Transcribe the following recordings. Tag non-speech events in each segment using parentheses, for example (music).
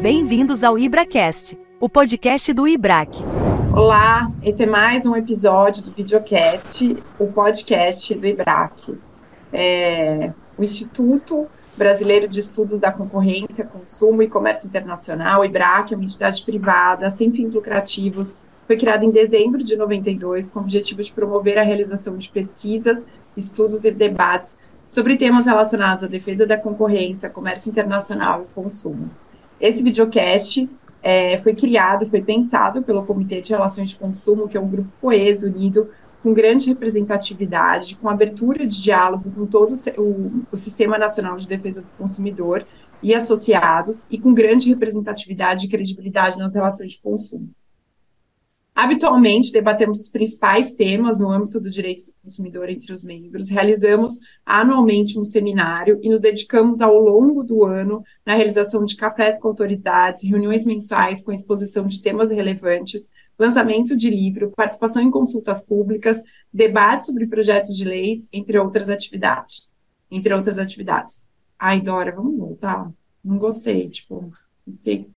Bem-vindos ao IbraCast, o podcast do IBRAC. Olá, esse é mais um episódio do videocast, o podcast do IBRAC. É, o Instituto Brasileiro de Estudos da Concorrência, Consumo e Comércio Internacional, o IBRAC, é uma entidade privada sem fins lucrativos, foi criado em dezembro de 92 com o objetivo de promover a realização de pesquisas, estudos e debates sobre temas relacionados à defesa da concorrência, comércio internacional e consumo. Esse videocast é, foi criado, foi pensado pelo Comitê de Relações de Consumo, que é um grupo coeso, unido, com grande representatividade, com abertura de diálogo com todo o, o Sistema Nacional de Defesa do Consumidor e associados, e com grande representatividade e credibilidade nas relações de consumo. Habitualmente, debatemos os principais temas no âmbito do direito do consumidor entre os membros, realizamos anualmente um seminário e nos dedicamos ao longo do ano na realização de cafés com autoridades, reuniões mensais com exposição de temas relevantes, lançamento de livro, participação em consultas públicas, debates sobre projetos de leis, entre outras atividades. Entre outras atividades. Ai, Dora, vamos voltar? Não gostei, tipo, fiquei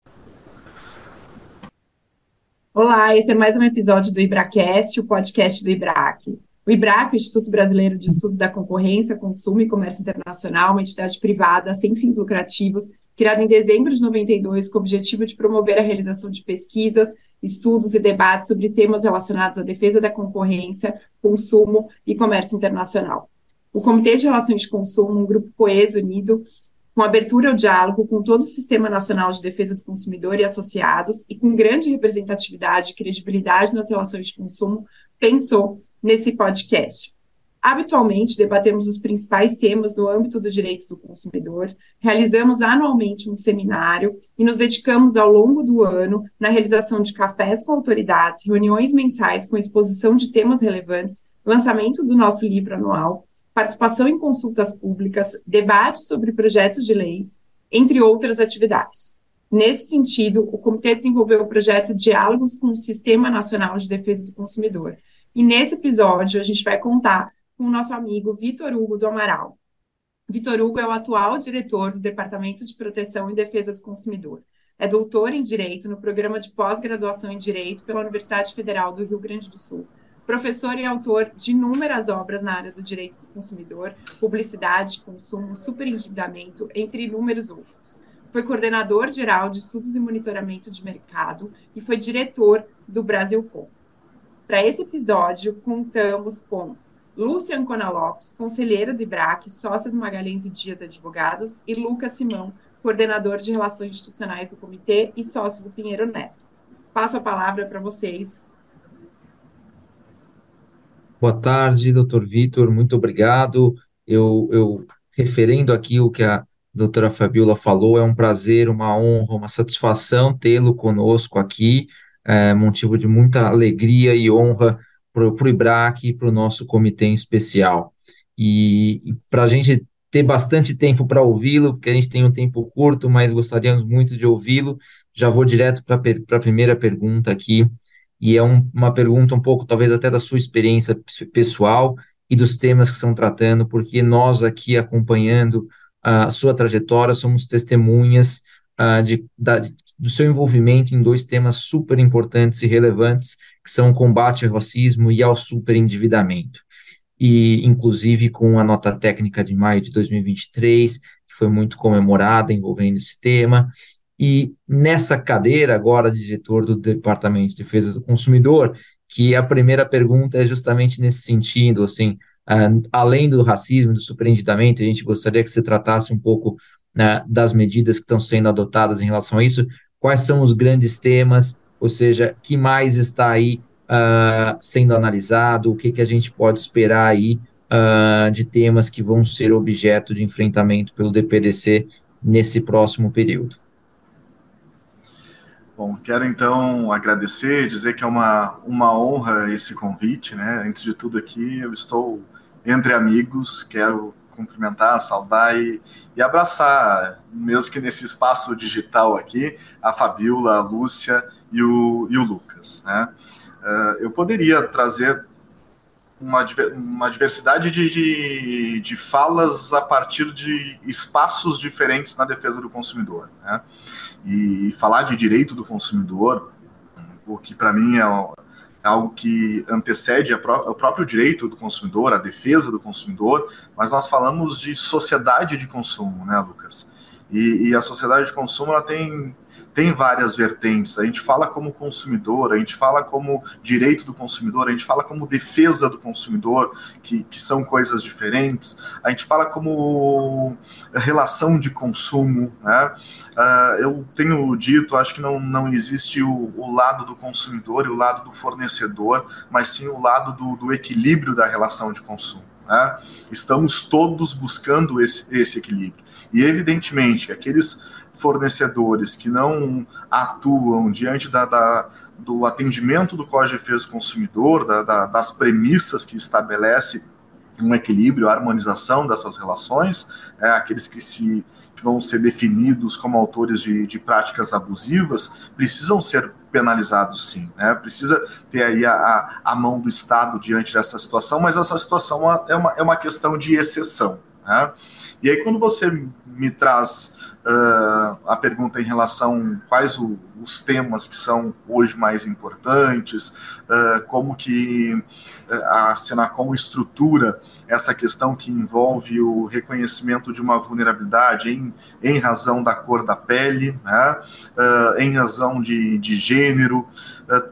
Olá, esse é mais um episódio do IBRACast, o podcast do IBRAC. O IBRAC, o Instituto Brasileiro de Estudos da Concorrência, Consumo e Comércio Internacional, uma entidade privada sem fins lucrativos, criada em dezembro de 92 com o objetivo de promover a realização de pesquisas, estudos e debates sobre temas relacionados à defesa da concorrência, consumo e comércio internacional. O Comitê de Relações de Consumo, um grupo coeso, unido, com abertura ao diálogo com todo o Sistema Nacional de Defesa do Consumidor e associados, e com grande representatividade e credibilidade nas relações de consumo, pensou nesse podcast. Habitualmente, debatemos os principais temas no âmbito do direito do consumidor, realizamos anualmente um seminário e nos dedicamos ao longo do ano na realização de cafés com autoridades, reuniões mensais com exposição de temas relevantes, lançamento do nosso livro anual participação em consultas públicas, debates sobre projetos de leis, entre outras atividades. Nesse sentido, o comitê desenvolveu o projeto Diálogos com o Sistema Nacional de Defesa do Consumidor. E nesse episódio, a gente vai contar com o nosso amigo Vitor Hugo do Amaral. Vitor Hugo é o atual diretor do Departamento de Proteção e Defesa do Consumidor. É doutor em Direito no programa de pós-graduação em Direito pela Universidade Federal do Rio Grande do Sul professor e autor de inúmeras obras na área do direito do consumidor, publicidade, consumo, superendividamento, entre inúmeros outros. Foi coordenador geral de estudos e monitoramento de mercado e foi diretor do Brasilcom. Para esse episódio, contamos com Lúcia Ancona Lopes, conselheira do IBRAC, sócia do Magalhães e Dias Advogados, e Lucas Simão, coordenador de Relações Institucionais do Comitê e sócio do Pinheiro Neto. Passo a palavra para vocês Boa tarde, doutor Vitor, muito obrigado. Eu, eu, referendo aqui o que a doutora Fabiola falou, é um prazer, uma honra, uma satisfação tê-lo conosco aqui, é motivo de muita alegria e honra para o IBRAC e para o nosso comitê em especial. E, e para a gente ter bastante tempo para ouvi-lo, porque a gente tem um tempo curto, mas gostaríamos muito de ouvi-lo. Já vou direto para a primeira pergunta aqui e é um, uma pergunta um pouco, talvez até da sua experiência pessoal e dos temas que estão tratando, porque nós aqui acompanhando a sua trajetória somos testemunhas uh, de, da, do seu envolvimento em dois temas super importantes e relevantes, que são o combate ao racismo e ao superendividamento. E, inclusive, com a nota técnica de maio de 2023, que foi muito comemorada envolvendo esse tema, e nessa cadeira agora de diretor do Departamento de Defesa do Consumidor, que a primeira pergunta é justamente nesse sentido, assim, uh, além do racismo, do superendividamento, a gente gostaria que você tratasse um pouco uh, das medidas que estão sendo adotadas em relação a isso, quais são os grandes temas, ou seja, que mais está aí uh, sendo analisado, o que, que a gente pode esperar aí de temas que vão ser objeto de enfrentamento pelo DPDC nesse próximo período. Bom, quero então agradecer, dizer que é uma, uma honra esse convite, né? Antes de tudo aqui, eu estou entre amigos, quero cumprimentar, saudar e, e abraçar, mesmo que nesse espaço digital aqui, a Fabiola, a Lúcia e o, e o Lucas, né? Uh, eu poderia trazer uma, uma diversidade de, de, de, falas a partir de espaços diferentes na defesa do consumidor. Né? E falar de direito do consumidor, o que para mim é, é, algo que antecede o próprio direito do consumidor, a defesa do consumidor, mas nós falamos de sociedade de consumo, né, Lucas? E, e a sociedade de consumo ela tem tem várias vertentes. A gente fala como consumidor, a gente fala como direito do consumidor, a gente fala como defesa do consumidor, que, que são coisas diferentes. A gente fala como relação de consumo. Né? Uh, eu tenho dito, acho que não, não existe o, o, lado do consumidor e o lado do fornecedor, mas sim o lado do, do equilíbrio da relação de consumo. Né? Estamos todos buscando esse, esse equilíbrio. E, evidentemente, aqueles fornecedores que não atuam diante da, da do atendimento do Código de Defesa do Consumidor, da, da, das premissas que estabelece um equilíbrio, a harmonização dessas relações, é, aqueles que se que vão ser definidos como autores de, de práticas abusivas, precisam ser penalizados sim, né? Precisa ter aí a, a, mão do Estado diante dessa situação, mas essa situação é uma, é uma questão de exceção, né? E aí quando você me traz uh, a pergunta em relação quais o, os temas que são hoje mais importantes, uh, como que a Senacom estrutura essa questão que envolve o reconhecimento de uma vulnerabilidade em, em razão da cor da pele, né, uh, em razão de, de gênero,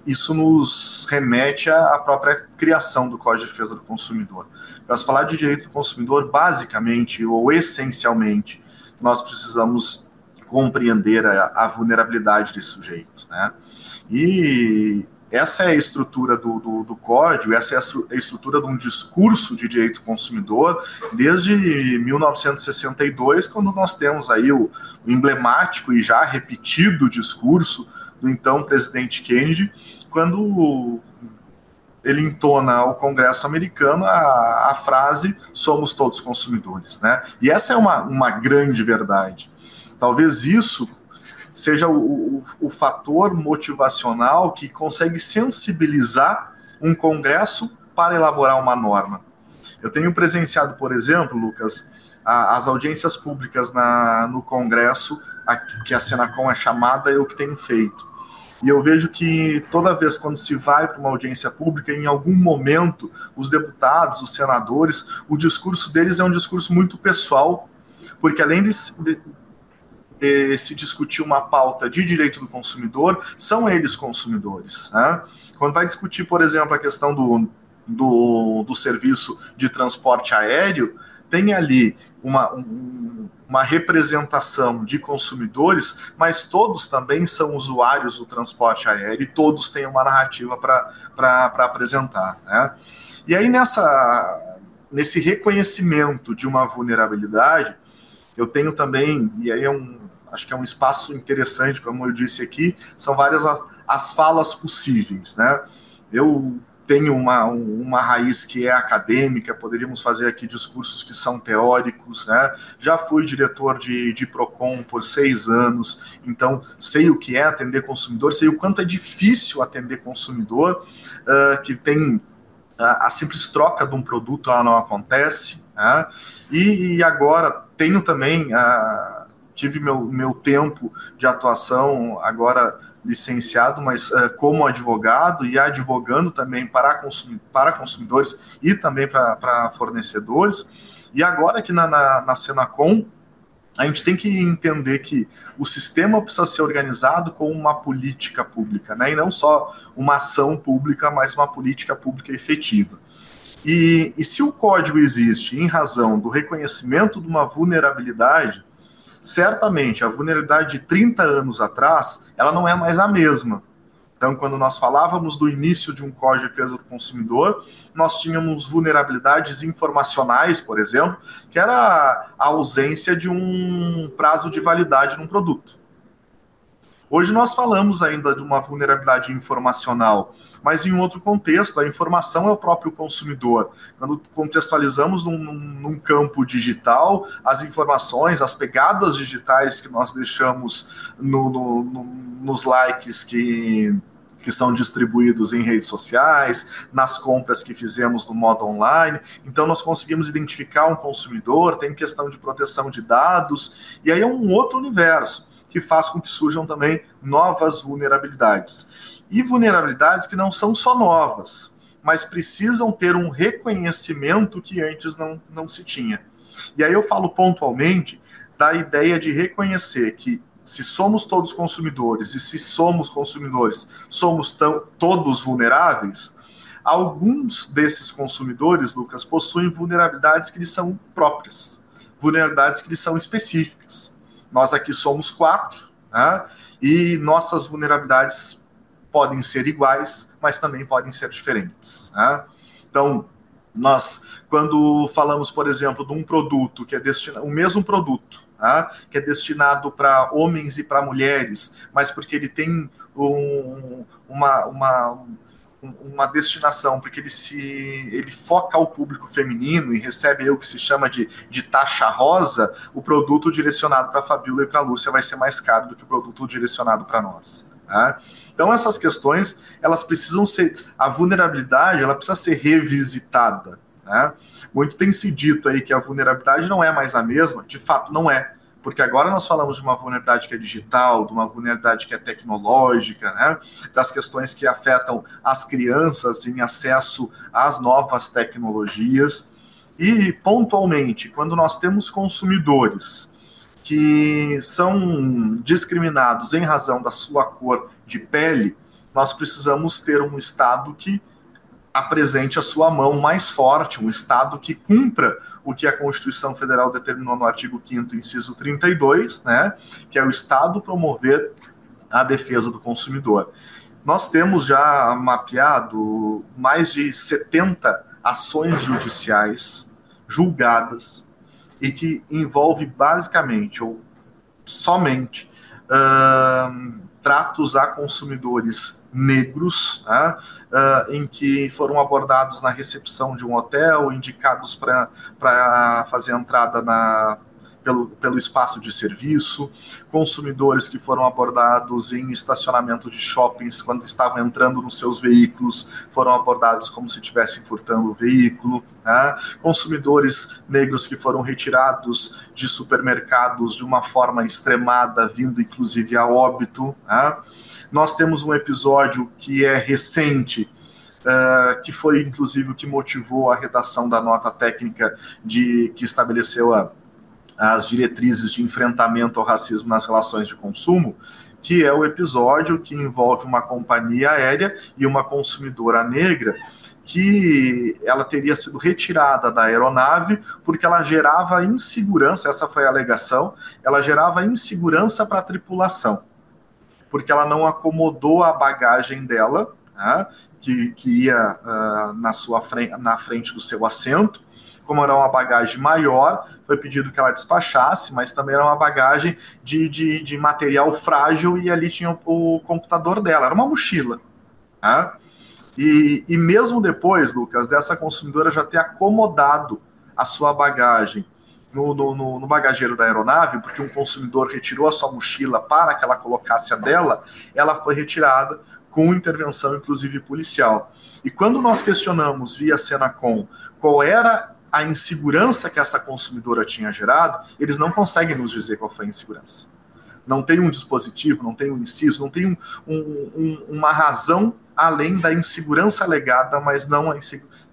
isso nos remete à própria criação do Código de Defesa do Consumidor. Para falar de direito do consumidor, basicamente ou essencialmente, nós precisamos compreender a, a vulnerabilidade desse sujeito. Né? E essa é a estrutura do, do, do, código, essa é a estrutura de um discurso de direito consumidor desde 1962, quando nós temos aí o, o emblemático e já repetido discurso do então presidente Kennedy, quando ele entona ao Congresso americano a, a frase somos todos consumidores, né? E essa é uma, uma grande verdade. Talvez isso seja o, o, o fator motivacional que consegue sensibilizar um Congresso para elaborar uma norma. Eu tenho presenciado, por exemplo, Lucas, a, as audiências públicas na, no Congresso, a, que a Senacom é chamada, eu que tenho feito. E eu vejo que toda vez quando se vai para uma audiência pública, em algum momento, os deputados, os senadores, o discurso deles é um discurso muito pessoal, porque além de, de, de se discutir uma pauta de direito do consumidor, são eles consumidores. Né? Quando vai discutir, por exemplo, a questão do, do, do serviço de transporte aéreo, tem ali uma, um, uma representação de consumidores, mas todos também são usuários do transporte aéreo e todos têm uma narrativa para apresentar. Né? E aí, nessa, nesse reconhecimento de uma vulnerabilidade, eu tenho também, e aí é um, acho que é um espaço interessante, como eu disse aqui, são várias as, as falas possíveis. Né? Eu tenho uma, uma raiz que é acadêmica, poderíamos fazer aqui discursos que são teóricos, né? Já fui diretor de, de PROCON por seis anos, então sei o que é atender consumidor, sei o quanto é difícil atender consumidor, uh, que tem a, a, simples troca de um produto ela não acontece, né? e, e agora tenho também, uh, tive meu, meu tempo de atuação agora licenciado, mas uh, como advogado e advogando também para, consumi para consumidores e também para fornecedores. E agora aqui na, na, na Senacom, a gente tem que entender que o sistema precisa ser organizado com uma política pública, né? e não só uma ação pública, mas uma política pública efetiva. E, e se o código existe em razão do reconhecimento de uma vulnerabilidade, certamente a vulnerabilidade de 30 anos atrás, ela não é mais a mesma. Então, quando nós falávamos do início de um Código de Defesa do Consumidor, nós tínhamos vulnerabilidades informacionais, por exemplo, que era a ausência de um prazo de validade num produto. Hoje nós falamos ainda de uma vulnerabilidade informacional, mas em outro contexto, a informação é o próprio consumidor. Quando contextualizamos num, num campo digital, as informações, as pegadas digitais que nós deixamos no, no, no, nos likes que que são distribuídos em redes sociais, nas compras que fizemos no modo online. Então, nós conseguimos identificar um consumidor, tem questão de proteção de dados, e aí é um outro universo que faz com que surjam também novas vulnerabilidades. E vulnerabilidades que não são só novas, mas precisam ter um reconhecimento que antes não, não se tinha. E aí eu falo pontualmente da ideia de reconhecer que se somos todos consumidores e se somos consumidores, somos tão, todos vulneráveis, alguns desses consumidores, Lucas, possuem vulnerabilidades que lhes são próprias, vulnerabilidades que lhes são específicas. Nós aqui somos quatro, né? e nossas vulnerabilidades podem ser iguais, mas também podem ser diferentes. Né? Então, nós, quando falamos, por exemplo, de um produto que é destinado, o mesmo produto, tá? que é destinado para homens e para mulheres, mas porque ele tem um, uma, uma, uma destinação, porque ele se ele foca ao público feminino e recebe o que se chama de, de taxa rosa, o produto direcionado para a Fabíola e para a Lúcia vai ser mais caro do que o produto direcionado para nós. Tá? Então essas questões elas precisam ser a vulnerabilidade ela precisa ser revisitada. Né? Muito tem se dito aí que a vulnerabilidade não é mais a mesma, de fato não é, porque agora nós falamos de uma vulnerabilidade que é digital, de uma vulnerabilidade que é tecnológica, né? das questões que afetam as crianças em acesso às novas tecnologias. E, pontualmente, quando nós temos consumidores que são discriminados em razão da sua cor de pele, nós precisamos ter um Estado que apresente a sua mão mais forte, um Estado que cumpra o que a Constituição Federal determinou no artigo 5 inciso 32, né, que é o Estado promover a defesa do consumidor. Nós temos já mapeado mais de 70 ações judiciais julgadas e que envolve basicamente ou somente uh, tratos a consumidores negros, né, uh, em que foram abordados na recepção de um hotel, indicados para fazer entrada na pelo, pelo espaço de serviço, consumidores que foram abordados em estacionamento de shoppings quando estavam entrando nos seus veículos foram abordados como se estivessem furtando o veículo, né? consumidores negros que foram retirados de supermercados de uma forma extremada, vindo inclusive a óbito. Né? Nós temos um episódio que é recente. Uh, que foi inclusive o que motivou a redação da nota técnica de que estabeleceu a, as diretrizes de enfrentamento ao racismo nas relações de consumo, que é o episódio que envolve uma companhia aérea e uma consumidora negra que ela teria sido retirada da aeronave porque ela gerava insegurança, essa foi a alegação, ela gerava insegurança para a tripulação, porque ela não acomodou a bagagem dela, né, que, que ia uh, na, sua frente, na frente do seu assento, como era uma bagagem maior, foi pedido que ela despachasse, mas também era uma bagagem de, de, de material frágil e ali tinha o, o computador dela, era uma mochila. Né? E, e mesmo depois, Lucas, dessa consumidora já ter acomodado a sua bagagem no, no, no, bagageiro da aeronave, porque um consumidor retirou a sua mochila para que ela colocasse a dela, ela foi retirada com intervenção, inclusive policial. E quando nós questionamos via Senacom qual era a insegurança que essa consumidora tinha gerado, eles não conseguem nos dizer qual foi a insegurança. Não tem um dispositivo, não tem um inciso, não tem um, um, um, uma razão além da insegurança alegada, mas não,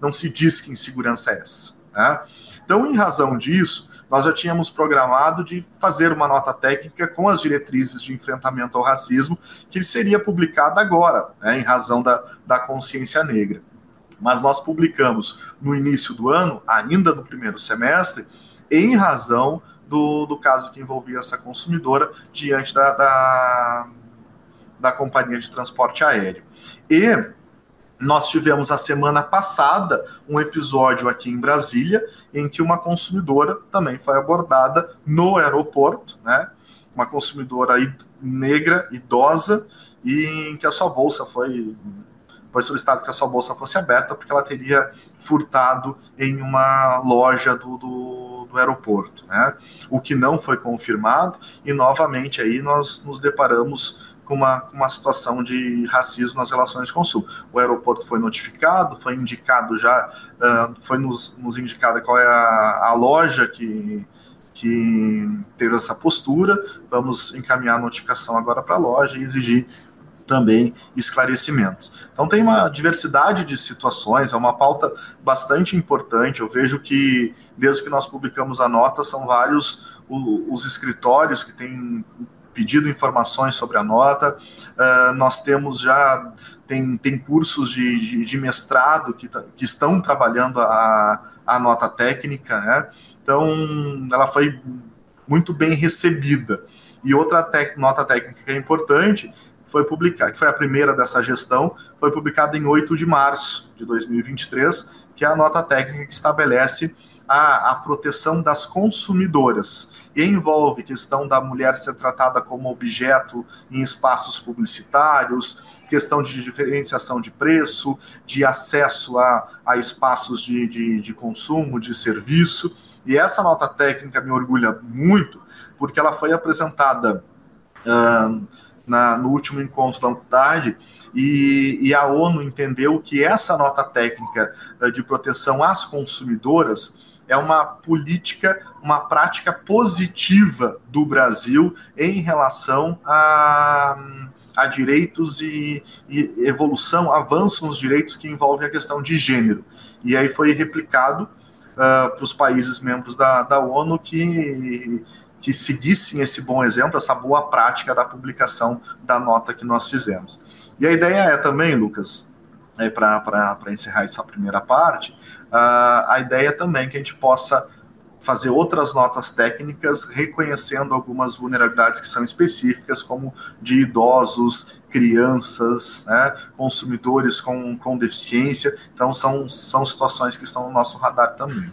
não se diz que insegurança é essa. Né? Então, em razão disso, nós já tínhamos programado de fazer uma nota técnica com as diretrizes de enfrentamento ao racismo, que seria publicada agora, né, em razão da, da consciência negra mas nós publicamos no início do ano, ainda no primeiro semestre, em razão do, do caso que envolvia essa consumidora diante da, da, da companhia de transporte aéreo. E nós tivemos a semana passada um episódio aqui em Brasília em que uma consumidora também foi abordada no aeroporto, né? Uma consumidora negra, idosa, e em que a sua bolsa foi foi solicitado que a sua bolsa fosse aberta porque ela teria furtado em uma loja do, do, do, aeroporto, né? O que não foi confirmado e novamente aí nós nos deparamos com uma, com uma situação de racismo nas relações de consumo. O aeroporto foi notificado, foi indicado já, uh, foi nos, nos indicado qual é a, a loja que, que teve essa postura. Vamos encaminhar a notificação agora para a loja e exigir também esclarecimentos. Então tem uma diversidade de situações, é uma pauta bastante importante. Eu vejo que desde que nós publicamos a nota são vários os escritórios que têm pedido informações sobre a nota. Uh, nós temos já tem, tem cursos de, de, de mestrado que, que estão trabalhando a, a nota técnica, né? Então ela foi muito bem recebida. E outra nota técnica que é importante foi publicada, que foi a primeira dessa gestão, foi publicada em 8 de março de 2023, que é a nota técnica que estabelece a, a proteção das consumidoras e envolve questão da mulher ser tratada como objeto em espaços publicitários, questão de diferenciação de preço, de acesso a, a espaços de, de, de consumo, de serviço. E essa nota técnica me orgulha muito, porque ela foi apresentada uh, na, no último encontro da UNCTAD, e, e, a ONU entendeu que essa nota técnica uh, de proteção às consumidoras é uma política, uma prática positiva do Brasil em relação a, a direitos e, e, evolução, avanço nos direitos que envolvem a questão de gênero. E aí foi replicado uh, para os países membros da, da ONU que, que seguissem esse bom exemplo, essa boa prática da publicação da nota que nós fizemos. E a ideia é também, Lucas, é, para encerrar essa primeira parte, uh, a ideia também é que a gente possa fazer outras notas técnicas reconhecendo algumas vulnerabilidades que são específicas, como de idosos, crianças, né, consumidores com, com deficiência. Então, são, são situações que estão no nosso radar também.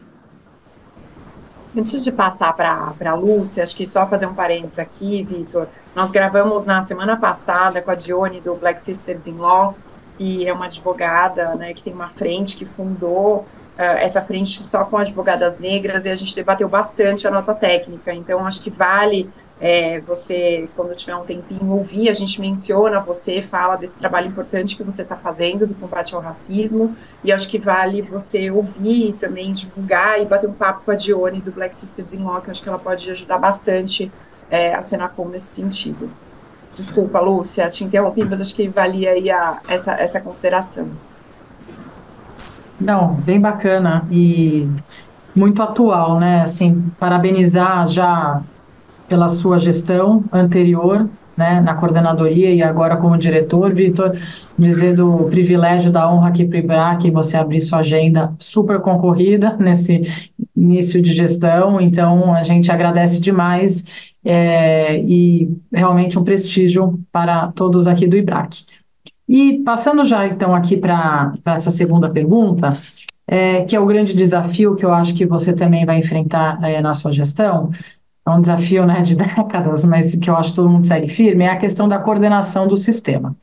Antes de passar para a Lúcia, acho que só fazer um parênteses aqui, Vitor. Nós gravamos na semana passada com a Dione do Black Sisters in Law, que é uma advogada né, que tem uma frente que fundou uh, essa frente só com advogadas negras e a gente debateu bastante a nota técnica. Então, acho que vale é, você, quando tiver um tempinho, ouvir, a gente menciona você, fala desse trabalho importante que você está fazendo do combate ao racismo, e acho que vale você ouvir também, divulgar e bater um papo com a Dione do Black Sisters in Law, que acho que ela pode ajudar bastante é, a Senacom nesse sentido. Desculpa, Lúcia, te interrompi, mas acho que valia aí a, essa, essa consideração. Não, bem bacana e muito atual, né? Assim, parabenizar já pela sua gestão anterior, né, na coordenadoria e agora como diretor, Vitor, dizer do privilégio da honra aqui para o IBRAC, você abrir sua agenda super concorrida nesse início de gestão, então a gente agradece demais é, e realmente um prestígio para todos aqui do IBRAC. E passando já então aqui para essa segunda pergunta, é, que é o grande desafio que eu acho que você também vai enfrentar é, na sua gestão, é um desafio né, de (laughs) décadas, mas que eu acho que todo mundo segue firme, é a questão da coordenação do sistema.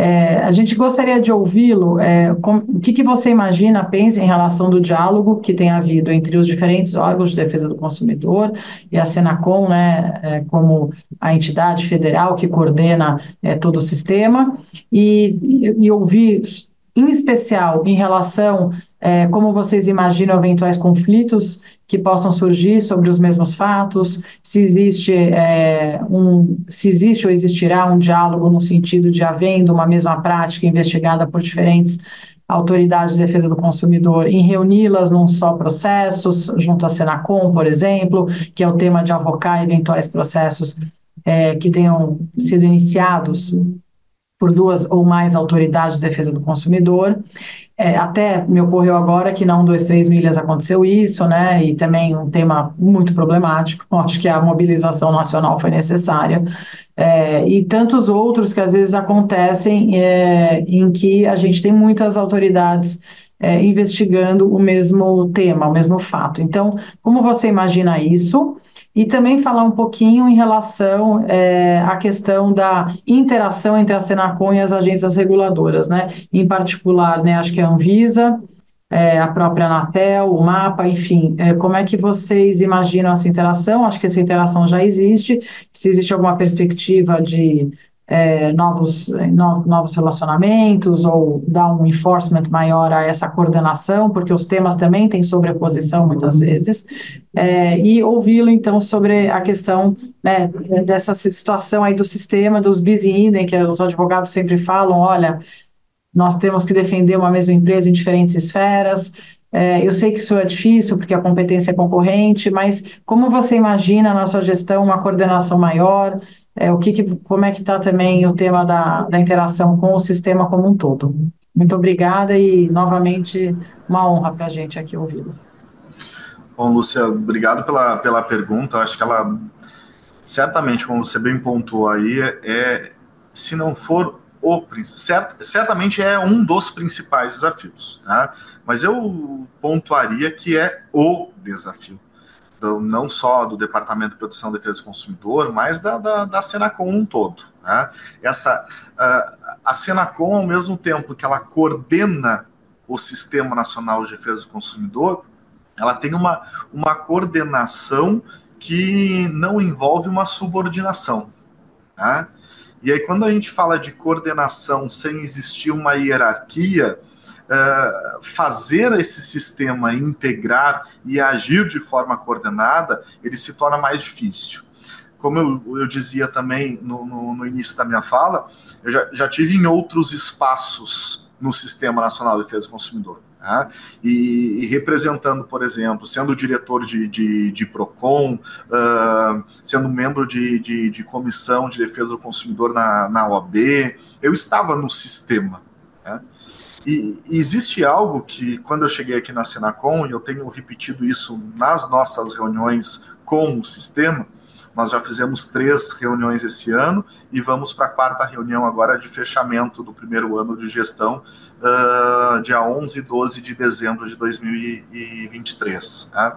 É, a gente gostaria de ouvi-lo, é, o que, que, você imagina, pensa em relação do diálogo que tem havido entre os diferentes órgãos de defesa do consumidor e a Senacom, né, é, como a entidade federal que coordena é, todo o sistema, e, e, e ouvir, em especial, em relação é, como vocês imaginam eventuais conflitos que possam surgir sobre os mesmos fatos, se existe, é, um, se existe ou existirá um diálogo no sentido de havendo uma mesma prática investigada por diferentes autoridades de defesa do consumidor, em reuni-las num só processo, junto à Senacom, por exemplo, que é o tema de avocar eventuais processos é, que tenham sido iniciados por duas ou mais autoridades de defesa do consumidor. É, até me ocorreu agora que na 1, 2, 3 milhas aconteceu isso, né? E também um tema muito problemático. (laughs) Acho que a mobilização nacional foi necessária. É, e tantos outros que às vezes acontecem é, em que a gente tem muitas autoridades é, investigando o mesmo tema, o mesmo fato. Então, como você imagina isso? E também falar um pouquinho em relação é, à questão da interação entre a Senacom e as agências reguladoras, né? Em particular, né, acho que a Anvisa, é, a própria Anatel, o MAPA, enfim, é, como é que vocês imaginam essa interação? Acho que essa interação já existe, se existe alguma perspectiva de é, novos, no, novos relacionamentos ou dar um enforcement maior a essa coordenação, porque os temas também têm sobreposição muitas vezes, é, e ouvi-lo então sobre a questão né, dessa situação aí do sistema dos bis idem, que os advogados sempre falam, olha, nós temos que defender uma mesma empresa em diferentes esferas, é, eu sei que isso é difícil porque a competência é concorrente, mas como você imagina na sua gestão uma coordenação maior? é, o que, que como é que está também o tema da, da interação com o sistema como um todo. Muito obrigada e, novamente, uma honra para a gente aqui ouvi-lo. Bom, Lúcia, obrigado pela, pela pergunta. Acho que ela, certamente, como você bem pontuou aí, é, se não for o cert, certamente é um dos principais desafios, tá? Mas eu pontuaria que é o desafio não só do Departamento de Proteção e Defesa do Consumidor, mas da, da, da Senacom um todo. Né? Essa, uh, a Senacom, ao mesmo tempo que ela coordena o Sistema Nacional de Defesa do Consumidor, ela tem uma, uma coordenação que não envolve uma subordinação. Né? E aí, quando a gente fala de coordenação sem existir uma hierarquia, uh, fazer esse sistema integrar e agir de forma coordenada, ele se torna mais difícil. Como eu, eu dizia também no, no, no, início da minha fala, eu já, já tive em outros espaços no Sistema Nacional de Defesa do Consumidor. Né? E, e, representando, por exemplo, sendo diretor de, de, de PROCON, uh, sendo membro de, de, de, comissão de defesa do consumidor na, na OAB, eu estava no sistema. Né? E, e, existe algo que, quando eu cheguei aqui na Senacom, e eu tenho repetido isso nas nossas reuniões com o sistema, nós já fizemos três reuniões esse ano e vamos para a quarta reunião agora de fechamento do primeiro ano de gestão, uh, dia 11 e 12 de dezembro de 2023. Né?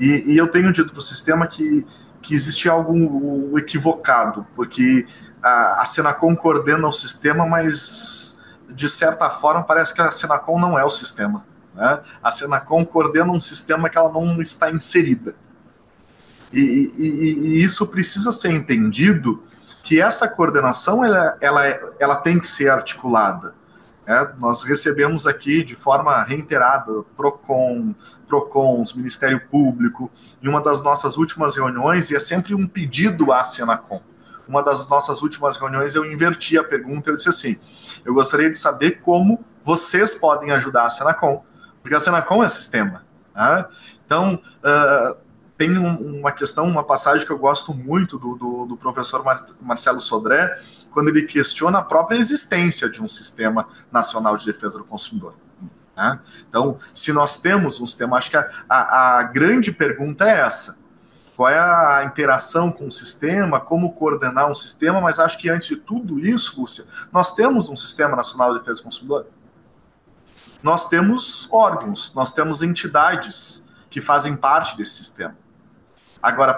E, e, eu tenho dito para o sistema que, que existe algo equivocado, porque a, a Senacom coordena o sistema, mas de certa forma, parece que a Senacom não é o sistema. Né? A Senacom coordena um sistema que ela não está inserida. E, e, e isso precisa ser entendido que essa coordenação ela, ela, ela tem que ser articulada. É, nós recebemos aqui de forma reiterada PROCON, PROCONs, Ministério Público, em uma das nossas últimas reuniões, e é sempre um pedido à Senacom uma das nossas últimas reuniões, eu inverti a pergunta. Eu disse assim: eu gostaria de saber como vocês podem ajudar a Senacom, porque a Senacom é sistema. Né? Então, uh, tem um, uma questão, uma passagem que eu gosto muito do, do, do professor Mar Marcelo Sodré, quando ele questiona a própria existência de um sistema nacional de defesa do consumidor. Né? Então, se nós temos um sistema, acho que a, a, a grande pergunta é essa qual é a interação com o sistema, como coordenar um sistema, mas acho que antes de tudo isso, Lúcia, nós temos um Sistema Nacional de Defesa do Consumidor. Nós temos órgãos, nós temos entidades que fazem parte desse sistema. Agora,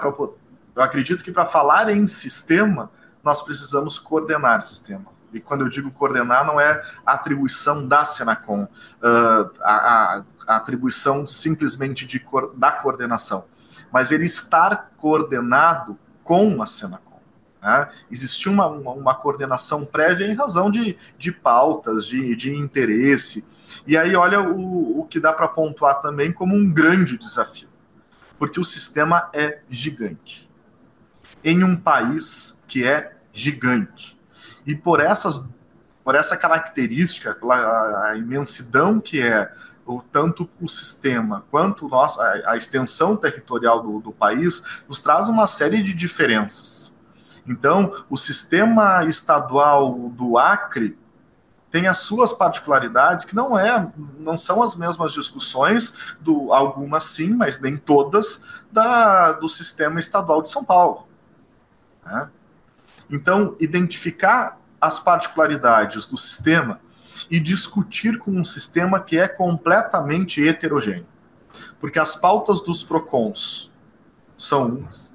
eu acredito que para falar em sistema, nós precisamos coordenar sistema. E quando eu digo coordenar, não é atribuição da Senacom, uh, a, a, atribuição simplesmente de, da coordenação mas ele estar coordenado com a Senacom. Né? Existia uma, uma, uma, coordenação prévia em razão de, de pautas, de, de interesse. E aí, olha o, o que dá para pontuar também como um grande desafio, porque o sistema é gigante. Em um país que é gigante. E por essas por essa característica, pela a imensidão que é o, tanto o sistema quanto nossa, a, a extensão territorial do, do país nos traz uma série de diferenças. Então, o sistema estadual do Acre tem as suas particularidades que não é, não são as mesmas discussões do algumas sim, mas nem todas da, do sistema estadual de São Paulo. Né? Então, identificar as particularidades do sistema e discutir com um sistema que é completamente heterogêneo. Porque as pautas dos PROCONs são umas,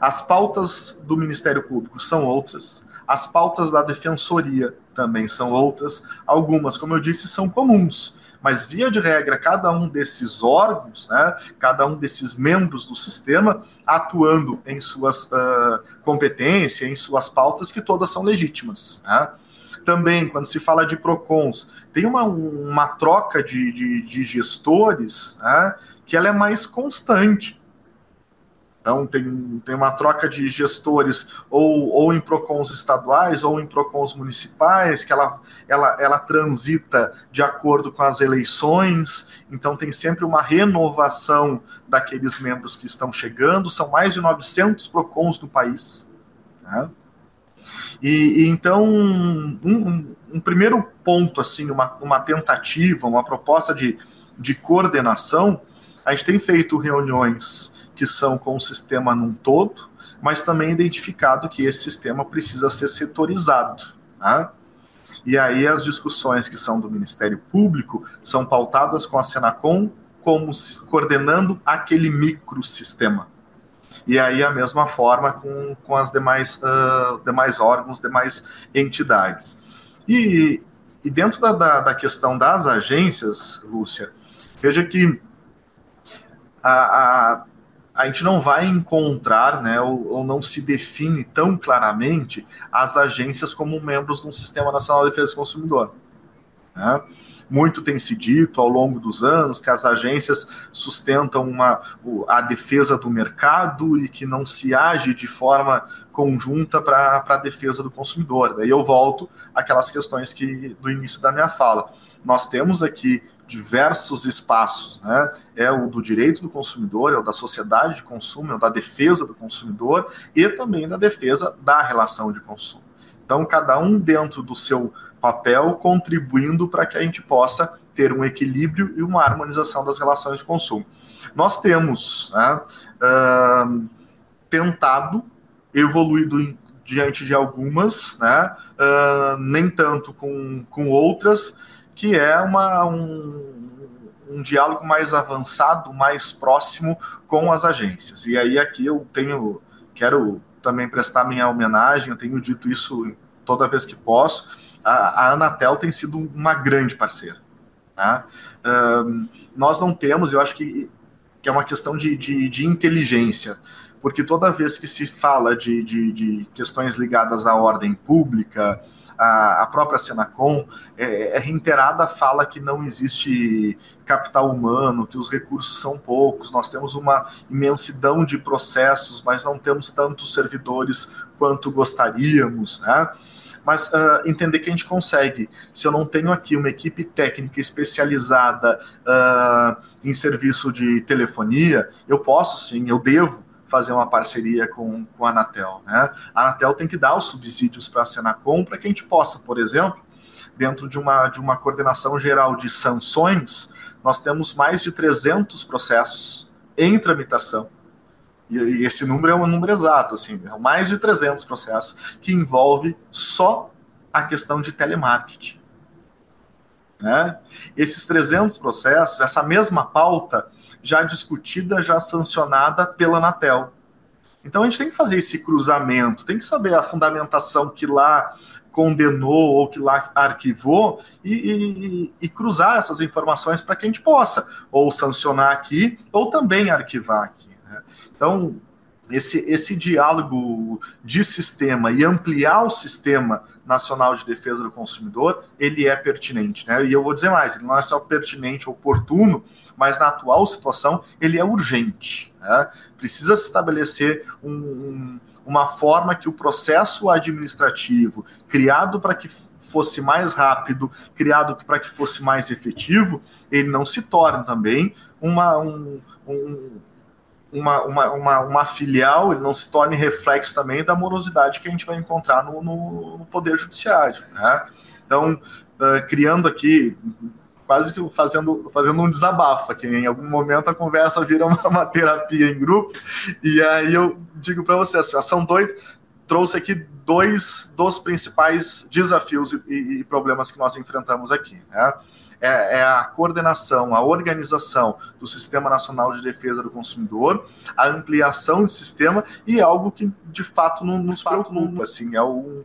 As pautas do Ministério Público são outras, as pautas da Defensoria também são outras, algumas, como eu disse, são comuns, mas via de regra, cada um desses órgãos, né, cada um desses membros do sistema, atuando em suas uh, competências, em suas pautas, que todas são legítimas. Né? Também, quando se fala de PROCONs, tem uma, uma troca de, de, de gestores né, que ela é mais constante. Então, tem, tem uma troca de gestores ou, ou em PROCONs estaduais ou em PROCONs municipais, que ela, ela, ela transita de acordo com as eleições, então tem sempre uma renovação daqueles membros que estão chegando, são mais de 900 PROCONs no país. Né? E, e, então, um, um, um, primeiro ponto, assim, uma, uma tentativa, uma proposta de, de coordenação, a gente tem feito reuniões que são com o sistema num todo, mas também identificado que esse sistema precisa ser setorizado. Né? E aí as discussões que são do Ministério Público são pautadas com a Senacom como coordenando aquele microsistema. E aí a mesma forma com, com as demais, uh, demais órgãos, demais entidades. E, e dentro da, da, da questão das agências, Lúcia, veja que a, a a gente não vai encontrar, né, ou, ou, não se define tão claramente as agências como membros de um Sistema Nacional de Defesa do Consumidor. Né? Muito tem se dito ao longo dos anos que as agências sustentam uma, a defesa do mercado e que não se age de forma conjunta para a defesa do consumidor. Daí eu volto àquelas questões que do início da minha fala. Nós temos aqui diversos espaços, né? É o do direito do consumidor, é o da sociedade de consumo, é o da defesa do consumidor e também da defesa da relação de consumo. Então, cada um dentro do seu papel contribuindo para que a gente possa ter um equilíbrio e uma harmonização das relações de consumo. Nós temos né, uh, tentado, evoluído em, diante de algumas, né, uh, nem tanto com, com outras, que é uma, um, um diálogo mais avançado, mais próximo com as agências. E aí aqui eu tenho, quero também prestar minha homenagem, eu tenho dito isso toda vez que posso, a, a Anatel tem sido uma grande parceira. Tá? Um, nós não temos, eu acho que, que é uma questão de, de, de inteligência, porque toda vez que se fala de, de, de questões ligadas à ordem pública, a, a própria Senacom, é, é reiterada a fala que não existe capital humano, que os recursos são poucos, nós temos uma imensidão de processos, mas não temos tantos servidores quanto gostaríamos, né? mas uh, entender que a gente consegue. Se eu não tenho aqui uma equipe técnica especializada uh, em serviço de telefonia, eu posso sim, eu devo fazer uma parceria com, com a Anatel. Né? A Anatel tem que dar os subsídios para a Senacom para que a gente possa, por exemplo, dentro de uma, de uma coordenação geral de sanções, nós temos mais de 300 processos em tramitação. E, e esse número é um número exato, assim, é mais de 300 processos que envolve só a questão de telemarketing. Né? Esses 300 processos, essa mesma pauta, já discutida, já sancionada pela Anatel. Então a gente tem que fazer esse cruzamento, tem que saber a fundamentação que lá condenou ou que lá arquivou e, e, e cruzar essas informações para que a gente possa ou sancionar aqui ou também arquivar aqui. Né? Então, esse, esse diálogo de sistema e ampliar o sistema nacional de defesa do consumidor, ele é pertinente. Né? E eu vou dizer mais, ele não é só pertinente, oportuno, mas na atual situação ele é urgente. Né? Precisa se estabelecer um, um, uma forma que o processo administrativo, criado para que fosse mais rápido, criado para que fosse mais efetivo, ele não se torne também uma, um, um uma, uma, uma, uma, filial, ele não se torne reflexo também da morosidade que a gente vai encontrar no, no, no Poder Judiciário. Né? Então, uh, criando aqui, quase que fazendo, fazendo um desabafo, que em algum momento a conversa vira uma, (laughs) uma terapia em grupo, e aí eu digo para você, assim, são dois, trouxe aqui dois dos principais desafios e, e, problemas que nós enfrentamos aqui. Né? é, é, a coordenação, a organização do Sistema Nacional de Defesa do Consumidor, a ampliação do sistema e algo que de fato não nos preocupa, assim, é, um,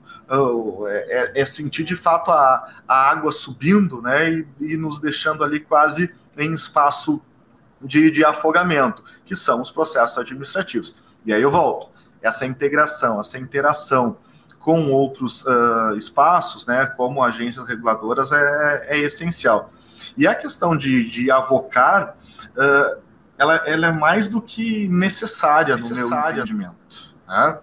é, é, é, sentir de fato a, a água subindo, né, e, e nos deixando ali quase em espaço de, de afogamento, que são os processos administrativos. E aí eu volto, essa integração, essa interação com outros uh, espaços, né, como agências reguladoras, é, é essencial. E a questão de, de avocar, uh, ela, ela, é mais do que necessária, necessária. no meu entendimento. Né?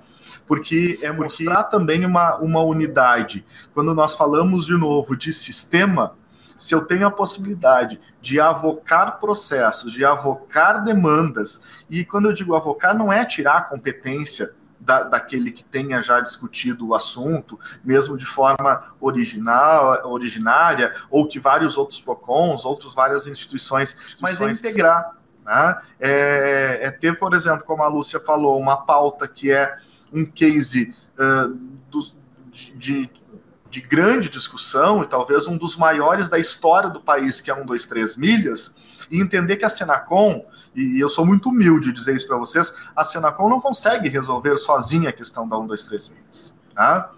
Porque é mostrar também uma, uma unidade. Quando nós falamos de novo de sistema, se eu tenho a possibilidade de avocar processos, de avocar demandas, e quando eu digo avocar, não é tirar a competência da, daquele que tenha já discutido o assunto, mesmo de forma original, originária, ou que vários outros PROCONs, outras várias instituições, instituições mas é integrar. Né? É, é, ter, por exemplo, como a Lúcia falou, uma pauta que é um case uh, dos, de, de grande discussão, e talvez um dos maiores da história do país, que é um, dois, três milhas, e entender que a Senacom e eu sou muito humilde de dizer isso para vocês, a Senacom não consegue resolver sozinha a questão da 1, 2, 3 milhas. Tá?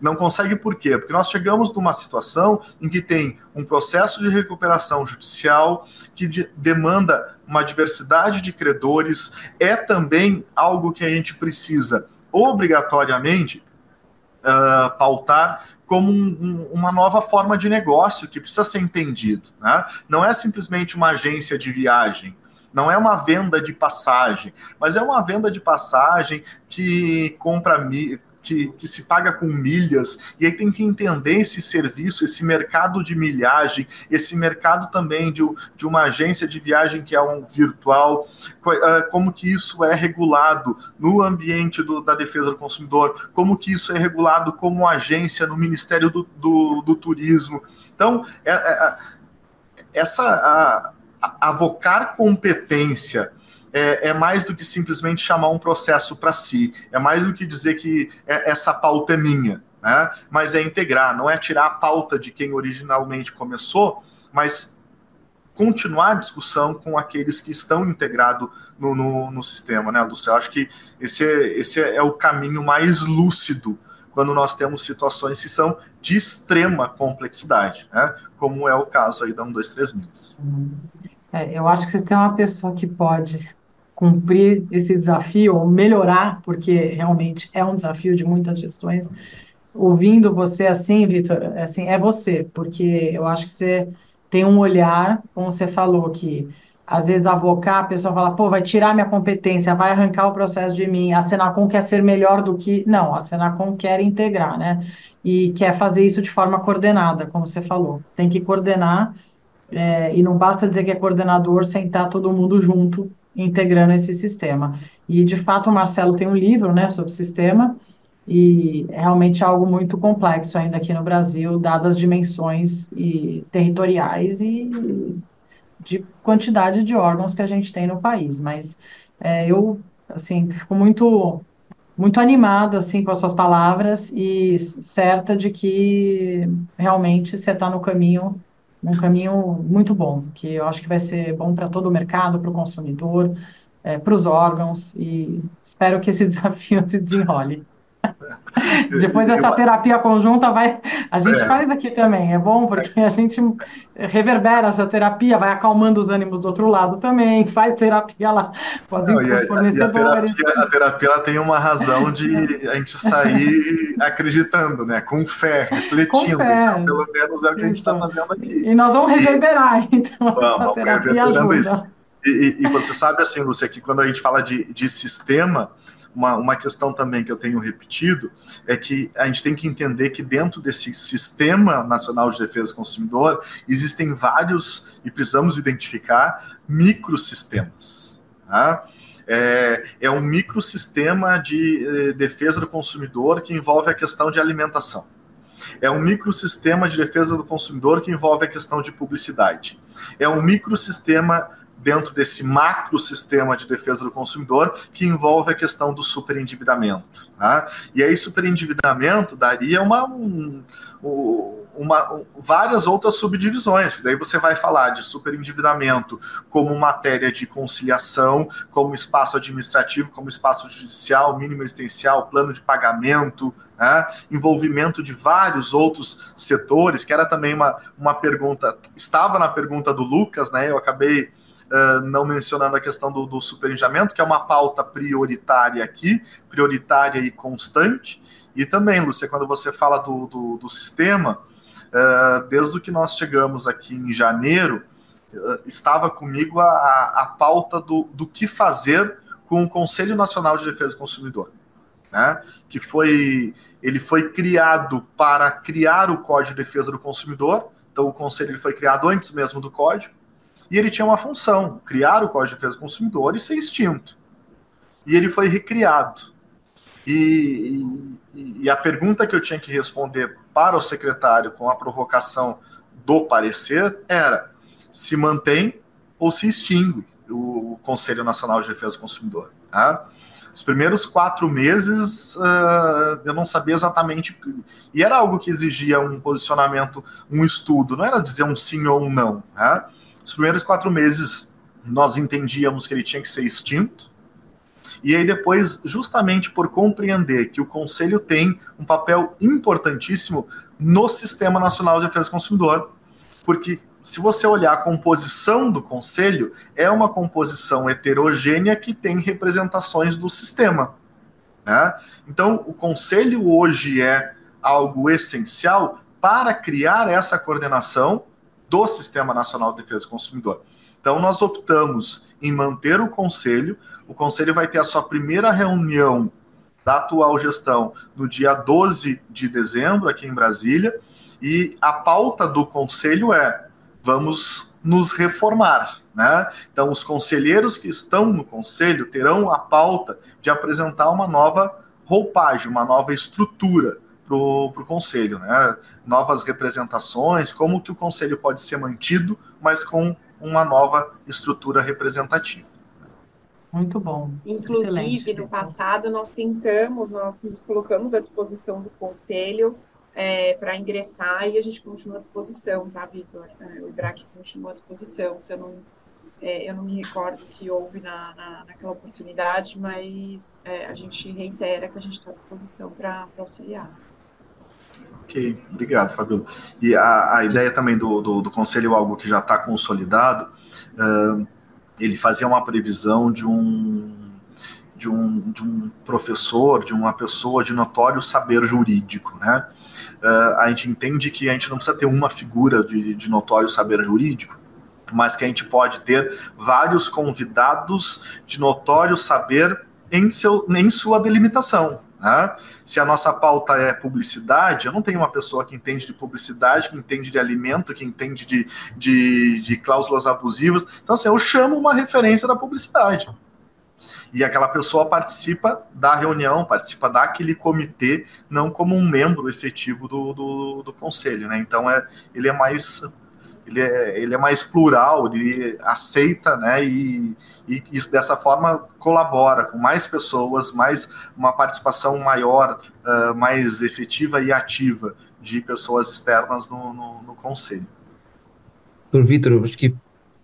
Não consegue por quê? Porque nós chegamos numa situação em que tem um processo de recuperação judicial que de, demanda uma diversidade de credores, é também algo que a gente precisa obrigatoriamente uh, pautar como um, um, uma nova forma de negócio que precisa ser entendido. Né? Não é simplesmente uma agência de viagem, não é uma venda de passagem, mas é uma venda de passagem que compra que, que, se paga com milhas, e aí tem que entender esse serviço, esse mercado de milhagem, esse mercado também de, de uma agência de viagem que é um virtual, ah, como que isso é regulado no ambiente do, da defesa do consumidor, como que isso é regulado como agência no Ministério do, do, do Turismo. Então, é, é, essa. A, avocar competência é, é, mais do que simplesmente chamar um processo para si, é mais do que dizer que é, essa pauta é minha, né? mas é integrar, não é tirar a pauta de quem originalmente começou, mas continuar a discussão com aqueles que estão integrados no, no, no sistema, né, Lúcio? Eu acho que esse é, esse é o caminho mais lúcido quando nós temos situações que são de extrema complexidade, né? como é o caso aí da 1, 2, 3 milhas. É, eu acho que você tem uma pessoa que pode cumprir esse desafio ou melhorar, porque realmente é um desafio de muitas gestões. Ouvindo você assim, Vitor, assim, é você, porque eu acho que você tem um olhar, como você falou, que às vezes avocar, a pessoa fala, pô, vai tirar minha competência, vai arrancar o processo de mim, a Senacom quer ser melhor do que. Não, a Senacom quer integrar, né? E quer fazer isso de forma coordenada, como você falou. Tem que coordenar é, e não basta dizer que é coordenador sem estar todo mundo junto integrando esse sistema. E, de fato, o Marcelo tem um livro né, sobre o sistema, e é realmente algo muito complexo ainda aqui no Brasil, dadas as dimensões e territoriais e de quantidade de órgãos que a gente tem no país. Mas é, eu, assim, fico muito muito animada assim com as suas palavras e certa de que realmente você está no caminho um caminho muito bom, que eu acho que vai ser bom para todo o mercado, para o consumidor, é, para os órgãos, e espero que esse (laughs) desafio se desenrole. Depois dessa terapia conjunta vai, a gente é. faz aqui também, é bom porque a gente reverbera essa terapia, vai acalmando os ânimos do outro lado também, faz terapia lá com Não, e a, e a terapia, a terapia ela tem uma razão de a gente sair acreditando, né? Com fé, refletindo. Com fé. Então, pelo menos é o que a gente está fazendo aqui. E nós vamos reverberar, (laughs) então, vamos, essa terapia ajuda. Isso. E, e, e, você sabe assim, Lúcia, que quando a gente fala de, de sistema, uma, uma questão também que eu tenho repetido é que a gente tem que entender que dentro desse sistema nacional de defesa do consumidor existem vários, e precisamos identificar, microsistemas. Tá? É, é um microsistema de eh, defesa do consumidor que envolve a questão de alimentação. É um microsistema de defesa do consumidor que envolve a questão de publicidade. É um microsistema dentro desse macro sistema de defesa do consumidor que envolve a questão do superendividamento. Tá? E aí, superendividamento daria uma, um, uma, várias outras subdivisões. Daí você vai falar de superendividamento como matéria de conciliação, como espaço administrativo, como espaço judicial, mínimo existencial, plano de pagamento, né? envolvimento de vários outros setores, que era também uma, uma pergunta, estava na pergunta do Lucas, né? Eu acabei uh, não mencionando a questão do, do que é uma pauta prioritária aqui, prioritária e constante. E também, Lúcia, quando você fala do, do, do sistema, uh, desde que nós chegamos aqui em janeiro, uh, estava comigo a, a pauta do, do que fazer com o Conselho Nacional de Defesa do Consumidor, né? que foi ele foi criado para criar o Código de Defesa do Consumidor, então o conselho ele foi criado antes mesmo do código, e ele tinha uma função, criar o Código de Defesa do Consumidor e ser extinto. E ele foi recriado. E, e, e, a pergunta que eu tinha que responder para o secretário com a provocação do parecer era se mantém ou se extingue o, Conselho Nacional de Defesa do Consumidor. Tá? Os primeiros quatro meses uh, eu não sabia exatamente. E era algo que exigia um posicionamento, um estudo, não era dizer um sim ou um não. Né? Os primeiros quatro meses nós entendíamos que ele tinha que ser extinto, e aí depois, justamente por compreender que o Conselho tem um papel importantíssimo no Sistema Nacional de Defesa do Consumidor, porque se você olhar a composição do Conselho, é uma composição heterogênea que tem representações do sistema. Né? Então, o Conselho hoje é algo essencial para criar essa coordenação do Sistema Nacional de Defesa do Consumidor. Então, nós optamos em manter o Conselho, o Conselho vai ter a sua primeira reunião da atual gestão no dia 12 de dezembro, aqui em Brasília, e a pauta do Conselho é: vamos nos reformar. Né? Então, os conselheiros que estão no Conselho terão a pauta de apresentar uma nova roupagem, uma nova estrutura para o Conselho. Né? Novas representações, como que o Conselho pode ser mantido, mas com uma nova estrutura representativa. Muito bom. Inclusive, Excelente. no passado, nós tentamos, nós nos colocamos à disposição do conselho é, para ingressar e a gente continua à disposição, tá, Vitor? É, o IBRAC continua à disposição. Se eu, não, é, eu não me recordo que houve na, na naquela oportunidade, mas é, a gente reitera que a gente está à disposição para auxiliar. Ok, obrigado, Fabíola. E a, a ideia também do, do, do conselho, algo que já está consolidado, uh, ele fazia uma previsão de um, de um, de um professor, de uma pessoa de notório saber jurídico, né? Uh, a gente entende que a gente não precisa ter uma figura de, de notório saber jurídico, mas que a gente pode ter vários convidados de notório saber em, seu, em sua delimitação. Né? Se a nossa pauta é publicidade, eu não tenho uma pessoa que entende de publicidade, que entende de alimento, que entende de, de, de cláusulas abusivas. Então, assim, eu chamo uma referência da publicidade. E aquela pessoa participa da reunião, participa daquele comitê, não como um membro efetivo do, do, do conselho. Né? Então, é, ele é mais ele é, ele é mais plural, ele aceita, né, e, e dessa forma colabora com mais pessoas, mais uma participação maior, uh, mais efetiva e ativa de pessoas externas no, no, no conselho. Vitor, acho que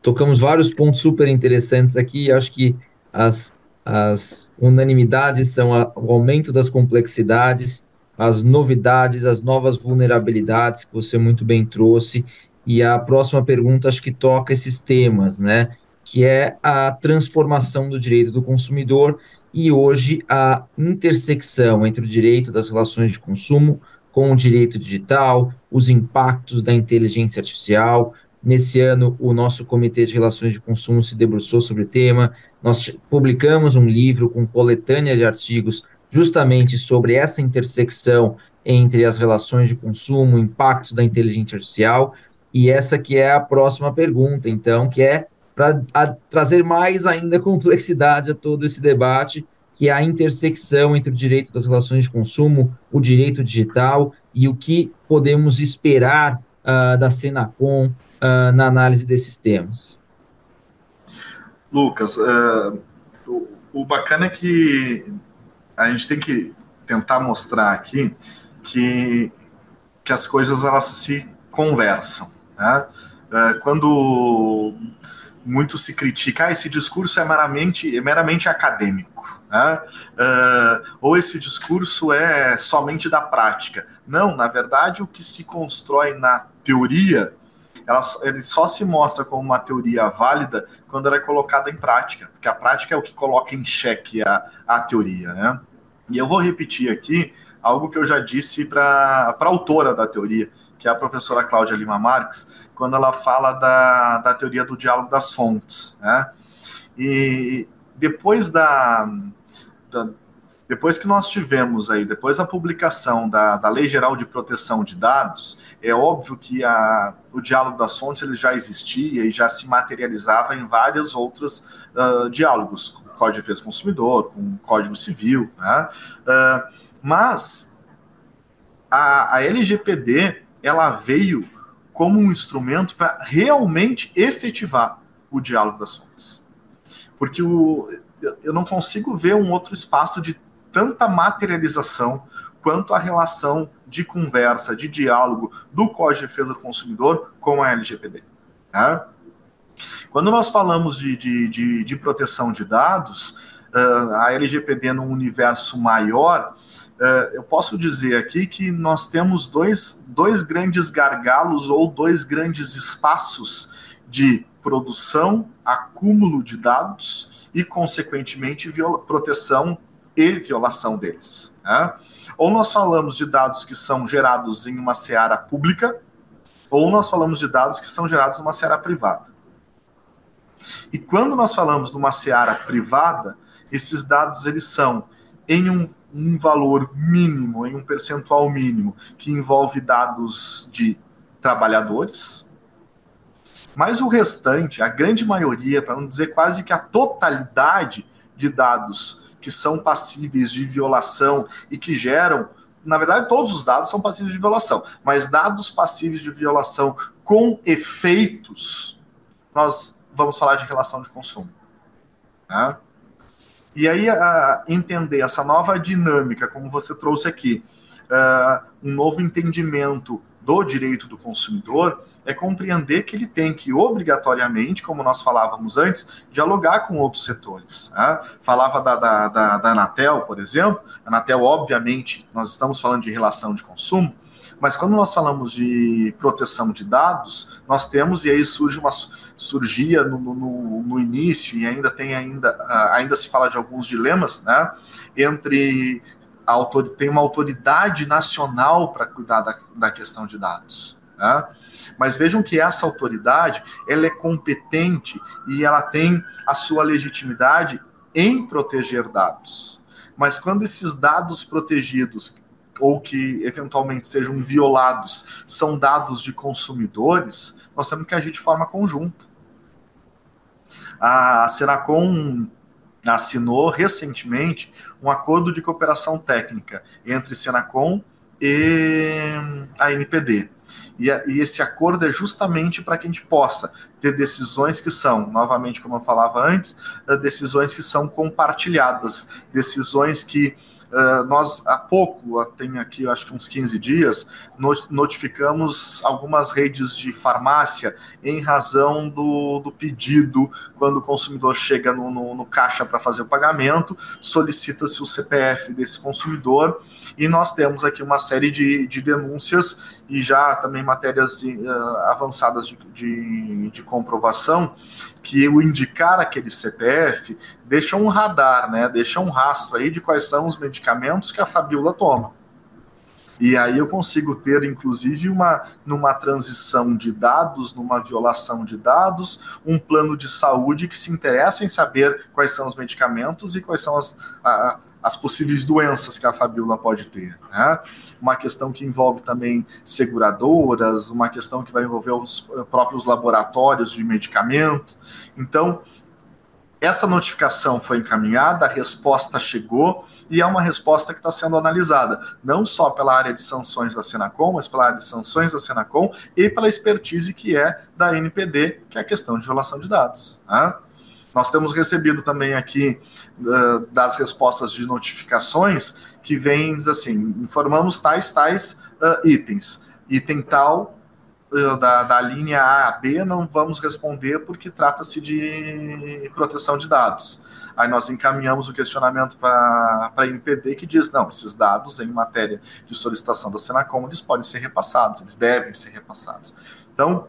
tocamos vários pontos super interessantes aqui, acho que as, as unanimidades são a, o aumento das complexidades, as novidades, as novas vulnerabilidades que você muito bem trouxe e a próxima pergunta acho que toca esses temas, né? Que é a transformação do direito do consumidor e hoje a intersecção entre o direito das relações de consumo com o direito digital, os impactos da inteligência artificial. Nesse ano, o nosso Comitê de Relações de Consumo se debruçou sobre o tema. Nós publicamos um livro com coletânea de artigos justamente sobre essa intersecção entre as relações de consumo, impactos da inteligência artificial. E essa que é a próxima pergunta, então, que é para trazer mais ainda (laughs) complexidade a todo esse debate, que é a intersecção entre o direito das relações de consumo, o direito digital e o que podemos esperar uh, da Senacom uh, na análise desses temas. Lucas, uh, o, o bacana é que a gente tem que tentar mostrar aqui que que as coisas elas se conversam. Né? É, quando muito se critica, ah, esse discurso é meramente, é meramente acadêmico, né? uh, ou esse discurso é somente da prática. Não, na verdade, o que se constrói na teoria, ela, ele só se mostra como uma teoria válida quando ela é colocada em prática, porque a prática é o que coloca em xeque a, a teoria. Né? E eu vou repetir aqui algo que eu já disse para a autora da teoria, que é a professora Cláudia Lima Marques, quando ela fala da, da teoria do diálogo das fontes. Né? E depois da, da depois que nós tivemos aí, depois da publicação da, da Lei Geral de Proteção de Dados, é óbvio que a, o diálogo das fontes ele já existia e já se materializava em vários outros uh, diálogos, com o Código de Defesa do Consumidor, com o Código Civil, né? Uh, mas a, a LGPD ela veio como um instrumento para realmente efetivar o diálogo das fontes. Porque o, eu não consigo ver um outro espaço de tanta materialização quanto a relação de conversa, de diálogo do Código de Defesa do Consumidor com a LGPD. Né? Quando nós falamos de, de, de, de proteção de dados, uh, a LGPD num universo maior, uh, eu posso dizer aqui que nós temos dois, dois grandes gargalos ou dois grandes espaços de produção, acúmulo de dados e, consequentemente, proteção e violação deles. Né? Ou nós falamos de dados que são gerados em uma seara pública, ou nós falamos de dados que são gerados em uma seara privada. E quando nós falamos de uma seara privada, esses dados eles são em um, um valor mínimo, em um percentual mínimo, que envolve dados de trabalhadores, mas o restante, a grande maioria, para não dizer quase que a totalidade de dados que são passíveis de violação e que geram. Na verdade, todos os dados são passíveis de violação, mas dados passíveis de violação com efeitos, nós vamos falar de relação de consumo. Né? E aí, entender essa nova dinâmica, como você trouxe aqui, uh, um novo entendimento do direito do consumidor, é compreender que ele tem que, obrigatoriamente, como nós falávamos antes, dialogar com outros setores. Né? Falava da, da, da, da Anatel, por exemplo. A Anatel, obviamente, nós estamos falando de relação de consumo, mas quando nós falamos de proteção de dados, nós temos, e aí surge uma, surgia no, no, no início, e ainda tem ainda, ainda se fala de alguns dilemas, né? Entre a autor, tem uma autoridade nacional para cuidar da, da questão de dados. Né? Mas vejam que essa autoridade ela é competente e ela tem a sua legitimidade em proteger dados. Mas quando esses dados protegidos ou que eventualmente sejam violados são dados de consumidores, nós temos que agir de forma conjunta. A Senacom assinou recentemente um acordo de cooperação técnica entre Senacom e a NPD. E, e esse acordo é justamente para que a gente possa ter decisões que são, novamente, como eu falava antes, eh, decisões que são compartilhadas, decisões que Uh, nós, há pouco, tem aqui acho que uns 15 dias, notificamos algumas redes de farmácia em razão do, do pedido, quando o consumidor chega no, no, no caixa para fazer o pagamento, solicita-se o CPF desse consumidor e nós temos aqui uma série de, de denúncias e já também matérias uh, avançadas de, de, de, comprovação que o indicar aquele CPF deixa um radar, né? Deixa um rastro aí de quais são os medicamentos que a Fabiola toma. E aí eu consigo ter, inclusive, uma numa transição de dados, numa violação de dados, um plano de saúde que se interessa em saber quais são os medicamentos e quais são as, a, as possíveis doenças que a Fabiola pode ter. Né? Uma questão que envolve também seguradoras, uma questão que vai envolver os próprios laboratórios de medicamento. Então, essa notificação foi encaminhada, a resposta chegou e é uma resposta que está sendo analisada, não só pela área de sanções da Senacom, mas pela área de sanções da Senacom e pela expertise que é da NPD, que é a questão de violação de dados. Né? Nós temos recebido também aqui uh, das respostas de notificações que vem assim, informamos tais, tais uh, itens. item tal da, da linha A a B não vamos responder porque trata-se de proteção de dados. Aí nós encaminhamos o questionamento para a MPD que diz, não, esses dados em matéria de solicitação da Senacom, eles podem ser repassados, eles devem ser repassados. Então,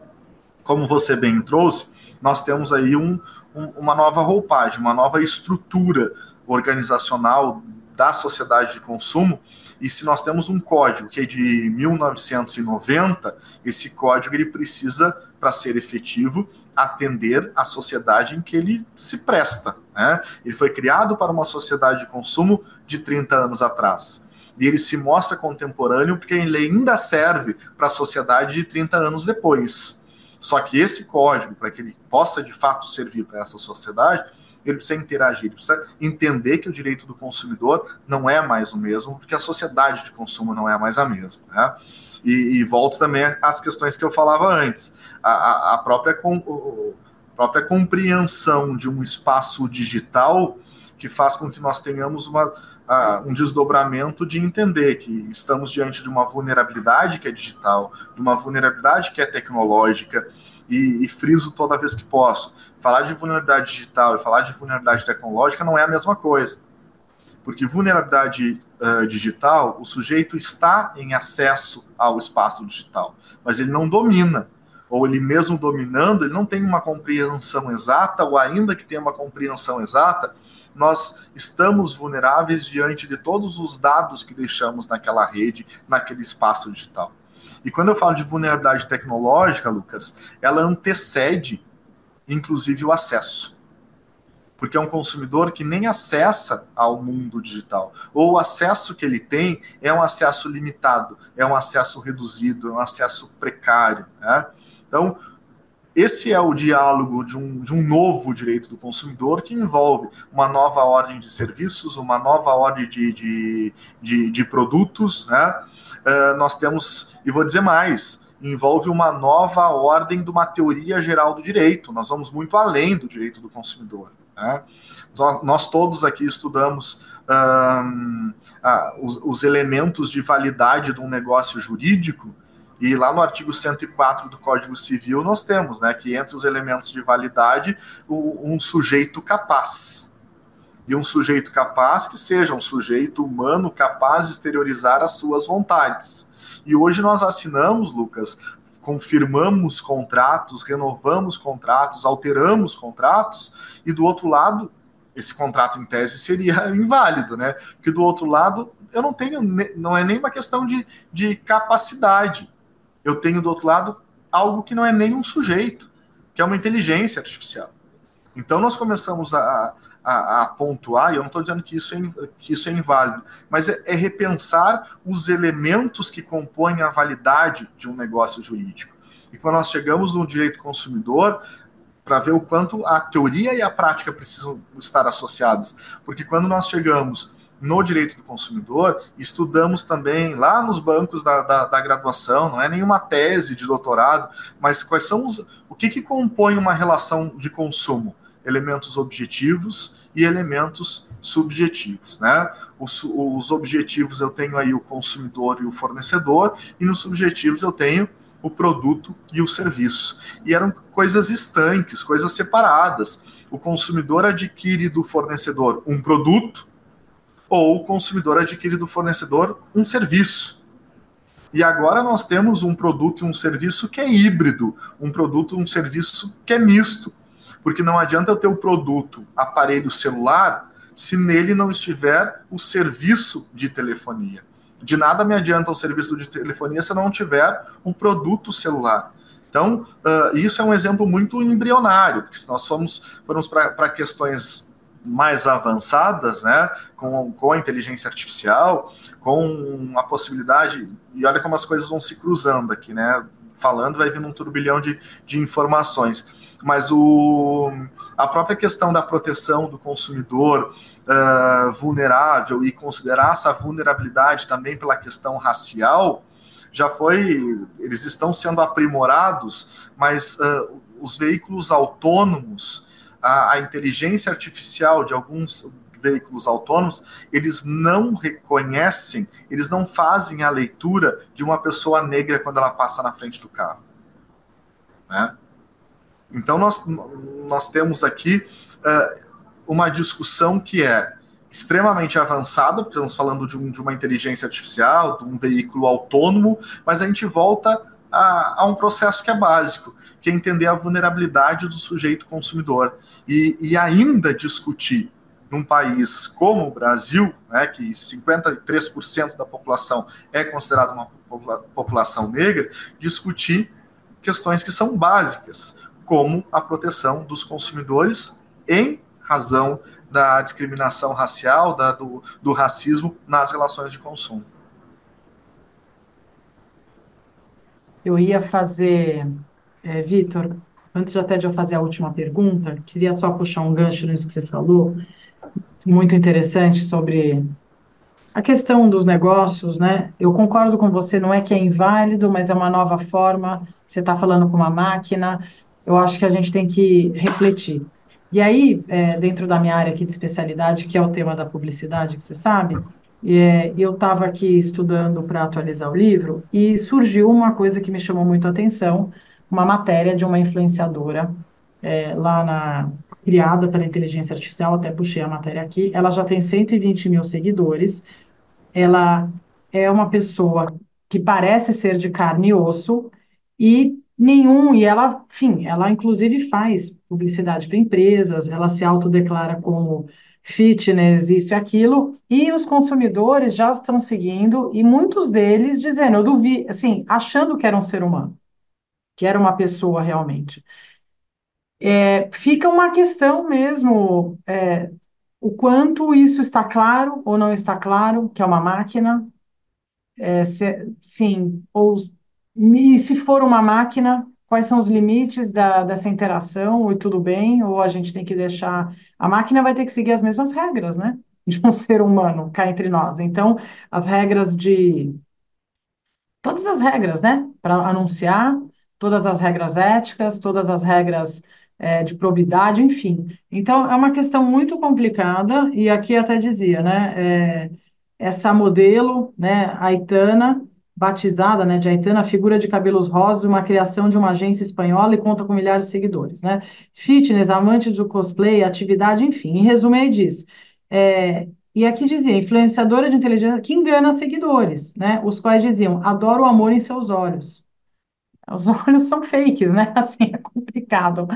como você bem trouxe, nós temos aí um, um, uma nova roupagem, uma nova estrutura organizacional da sociedade de consumo, e se nós temos um código que é de 1990, esse código ele precisa, para ser efetivo, atender a sociedade em que ele se presta. Né? Ele foi criado para uma sociedade de consumo de 30 anos atrás. E ele se mostra contemporâneo porque ele ainda serve para a sociedade de 30 anos depois. Só que esse código, para que ele possa de fato servir para essa sociedade, ele precisa interagir, ele precisa entender que o direito do consumidor não é mais o mesmo, porque a sociedade de consumo não é mais a mesma. Né? E, e volto também às questões que eu falava antes. A, a própria, com, a própria compreensão de um espaço digital que faz com que nós tenhamos uma, uh, um desdobramento de entender que estamos diante de uma vulnerabilidade que é digital, de uma vulnerabilidade que é tecnológica, e, e, friso toda vez que posso. Falar de vulnerabilidade digital e falar de vulnerabilidade tecnológica não é a mesma coisa. Porque vulnerabilidade uh, digital, o sujeito está em acesso ao espaço digital, mas ele não domina. Ou ele mesmo dominando, ele não tem uma compreensão exata, ou ainda que tenha uma compreensão exata, nós estamos vulneráveis diante de todos os dados que deixamos naquela rede, naquele espaço digital. E quando eu falo de vulnerabilidade tecnológica, Lucas, ela antecede, inclusive, o acesso. Porque é um consumidor que nem acessa ao mundo digital. Ou o acesso que ele tem é um acesso limitado, é um acesso reduzido, é um acesso precário. Né? Então, esse é o diálogo de um, de um novo direito do consumidor que envolve uma nova ordem de serviços, uma nova ordem de, de, de, de produtos, né? Uh, nós temos, e vou dizer mais, envolve uma nova ordem de uma teoria geral do direito. Nós vamos muito além do direito do consumidor. Né? Nós todos aqui estudamos um, ah, os, os elementos de validade de um negócio jurídico e lá no artigo 104 do Código Civil nós temos, né, que entre os elementos de validade, um sujeito capaz. E um sujeito capaz que seja um sujeito humano capaz de exteriorizar as suas vontades. E hoje nós assinamos, Lucas, confirmamos contratos, renovamos contratos, alteramos contratos, e do outro lado, esse contrato em tese seria (laughs) inválido, né? Porque do outro lado, eu não tenho, não é nem uma questão de, de capacidade eu tenho do outro lado algo que não é nem um sujeito, que é uma inteligência artificial. Então nós começamos a, a, a pontuar, e eu não estou dizendo que isso, é, que isso é inválido, mas é, é repensar os elementos que compõem a validade de um negócio jurídico. E quando nós chegamos no direito consumidor, para ver o quanto a teoria e a prática precisam estar associadas. Porque quando nós chegamos no direito do consumidor, estudamos também lá nos bancos da, da, da, graduação, não é nenhuma tese de doutorado, mas quais são os. O que, que compõe uma relação de consumo? Elementos objetivos e elementos subjetivos. Né? Os, os objetivos eu tenho aí o consumidor e o fornecedor, e nos subjetivos eu tenho o produto e o serviço. E eram coisas estanques, coisas separadas. O consumidor adquire do fornecedor um produto ou o consumidor adquire do fornecedor um serviço. E agora nós temos um produto e um serviço que é híbrido, um produto e um serviço que é misto. Porque não adianta eu ter o produto aparelho celular se nele não estiver o serviço de telefonia. De nada me adianta o serviço de telefonia se não tiver o produto celular. Então, uh, isso é um exemplo muito embrionário, porque se nós formos, formos para questões mais avançadas, né, com, com a inteligência artificial, com a possibilidade, e olha como as coisas vão se cruzando aqui, né, falando vai vindo um turbilhão de, de informações, mas o, a própria questão da proteção do consumidor uh, vulnerável e considerar essa vulnerabilidade também pela questão racial, já foi, eles estão sendo aprimorados, mas uh, os veículos autônomos a, a inteligência artificial de alguns veículos autônomos, eles não reconhecem, eles não fazem a leitura de uma pessoa negra quando ela passa na frente do carro. Né? Então, nós, nós temos aqui uh, uma discussão que é extremamente avançada, porque estamos falando de, um, de, uma inteligência artificial, de um veículo autônomo, mas a gente volta a, a, um processo que é básico, que é entender a vulnerabilidade do sujeito consumidor. E, e ainda discutir num país como o Brasil, né, que 53% da população é considerada uma população negra, discutir questões que são básicas, como a proteção dos consumidores em razão da discriminação racial, da, do, do racismo nas relações de consumo. Eu ia fazer, é, Vitor, antes até de eu fazer a última pergunta, queria só puxar um gancho nisso que você falou, muito interessante sobre a questão dos negócios, né? Eu concordo com você, não é que é inválido, mas é uma nova forma. Você está falando com uma máquina. Eu acho que a gente tem que refletir. E aí, é, dentro da minha área aqui de especialidade, que é o tema da publicidade, que você sabe, é, eu estava aqui estudando para atualizar o livro e surgiu uma coisa que me chamou muito a atenção, uma matéria de uma influenciadora é, lá na criada pela inteligência artificial, até puxei a matéria aqui, ela já tem 120 mil seguidores, ela é uma pessoa que parece ser de carne e osso e nenhum, e ela, enfim, ela inclusive faz publicidade para empresas, ela se autodeclara como fitness, isso e aquilo, e os consumidores já estão seguindo, e muitos deles dizendo, eu duvido, assim, achando que era um ser humano, que era uma pessoa realmente. É, fica uma questão mesmo, é, o quanto isso está claro ou não está claro, que é uma máquina, é, se, sim, ou e se for uma máquina, quais são os limites da, dessa interação e tudo bem, ou a gente tem que deixar. A máquina vai ter que seguir as mesmas regras, né? De um (laughs) ser humano cá entre nós. Então, as regras de. Todas as regras, né? Para anunciar, todas as regras éticas, todas as regras é, de probidade, enfim. Então, é uma questão muito complicada, e aqui até dizia, né? É, essa modelo, né, Aitana, batizada, né, de Aitana, figura de cabelos rosas, uma criação de uma agência espanhola e conta com milhares de seguidores, né? Fitness, amante do cosplay, atividade, enfim. Em resumo, aí diz. É, e aqui dizia, influenciadora de inteligência que engana seguidores, né? Os quais diziam, adoro o amor em seus olhos. Os (laughs) olhos são fakes, né? Assim, é complicado.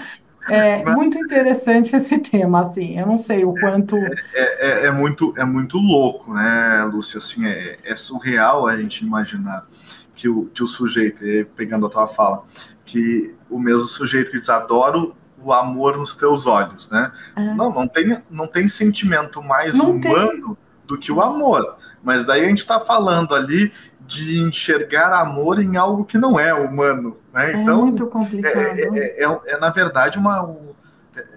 É muito interessante esse tema, assim, eu não sei o quanto... É, é, é muito, é muito louco, né, Lúcia, assim, é, é, surreal a gente imaginar que o, que o sujeito, pegando a tua fala, que o mesmo sujeito que diz, adoro o amor nos teus olhos, né? É. Não, não tem, não tem sentimento mais não humano tem. do que o amor, mas daí a gente está falando ali de enxergar amor em algo que não é humano, né? É então, muito complicado. É, é, é, é na verdade uma, um,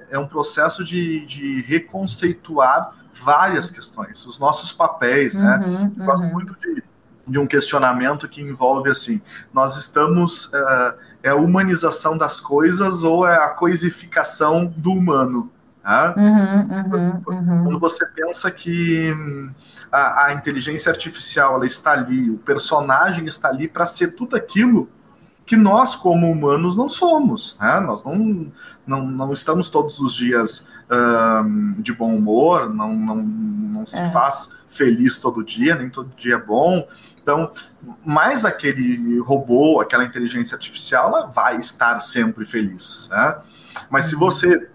é um processo de, de reconceituar várias questões, os nossos papéis, né? uhum, né? Eu gosto uhum. muito de, de um questionamento que envolve assim, nós estamos uh, é a humanização das coisas ou é a coisificação do humano? Né? Uhum, uhum, Quando você pensa que a, a inteligência artificial ela está ali, o personagem está ali para ser tudo aquilo que nós, como humanos, não somos. Né? Nós não, não, não estamos todos os dias um, de bom humor, não, não, não se é. faz feliz todo dia, nem todo dia é bom. Então, mais aquele robô, aquela inteligência artificial, ela vai estar sempre feliz. Né? Mas se uhum. você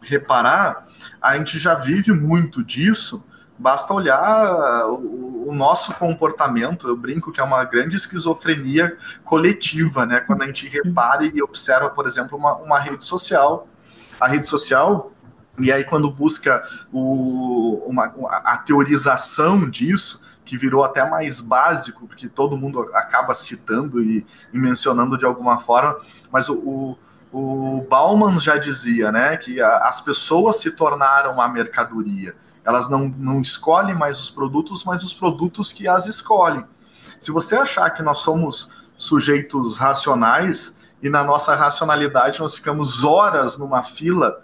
reparar, a gente já vive muito disso basta olhar o, o, nosso comportamento. Eu brinco que é uma grande esquizofrenia coletiva, né? Quando a gente repara e observa, por exemplo, uma, uma rede social. A rede social, e aí quando busca o, uma, a teorização disso, que virou até mais básico, porque todo mundo acaba citando e, e mencionando de alguma forma, mas o, o o Bauman já dizia, né, que a, as pessoas se tornaram uma mercadoria. Elas não, não escolhem mais os produtos, mas os produtos que as escolhem. Se você achar que nós somos sujeitos racionais e na nossa racionalidade nós ficamos horas numa fila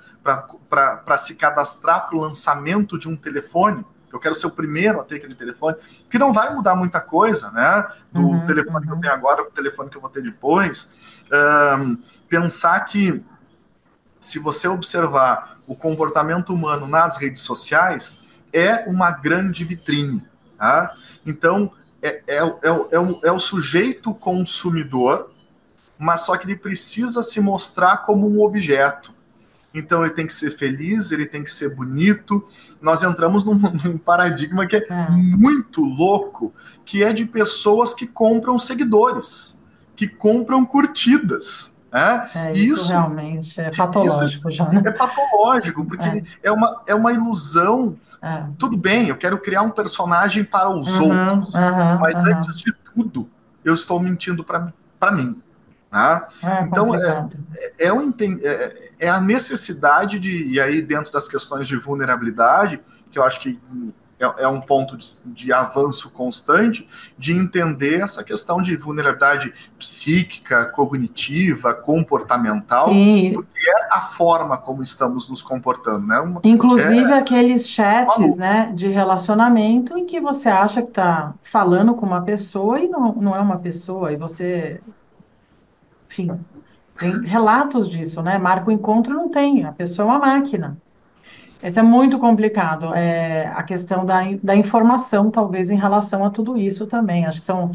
para se cadastrar para o lançamento de um telefone, eu quero ser o primeiro a ter aquele telefone, que não vai mudar muita coisa, né? Do uhum, telefone uhum. que eu tenho agora para o telefone que eu vou ter depois. Um, pensar que se você observar o comportamento humano nas redes sociais, é uma grande vitrine. Tá? Então, é, é, é, é, o, é o sujeito consumidor, mas só que ele precisa se mostrar como um objeto. Então ele tem que ser feliz, ele tem que ser bonito. Nós entramos num, (laughs) num paradigma que é, é, muito louco, que é de pessoas que compram seguidores, que compram curtidas. É, é isso, isso, realmente é patológico já. Né? É patológico, porque é, é uma, é uma ilusão. É. Tudo bem, eu quero criar um personagem para os uhum, outros, uhum, mas uhum. antes de tudo, eu estou mentindo para mim. Né? Então, é, é, é, é, a necessidade de, e aí dentro das questões de vulnerabilidade, que eu acho que é, é um ponto de, de, avanço constante de entender essa questão de vulnerabilidade psíquica, cognitiva, comportamental, Sim. porque é a forma como estamos nos comportando, né? Uma, Inclusive é, aqueles chats, né, de relacionamento em que você acha que está falando com uma pessoa e não, não é uma pessoa, e você, enfim, tem relatos disso, né? Marca o encontro não tem, a pessoa é uma máquina. É muito complicado. É, a questão da, da informação, talvez, em relação a tudo isso também. Acho que são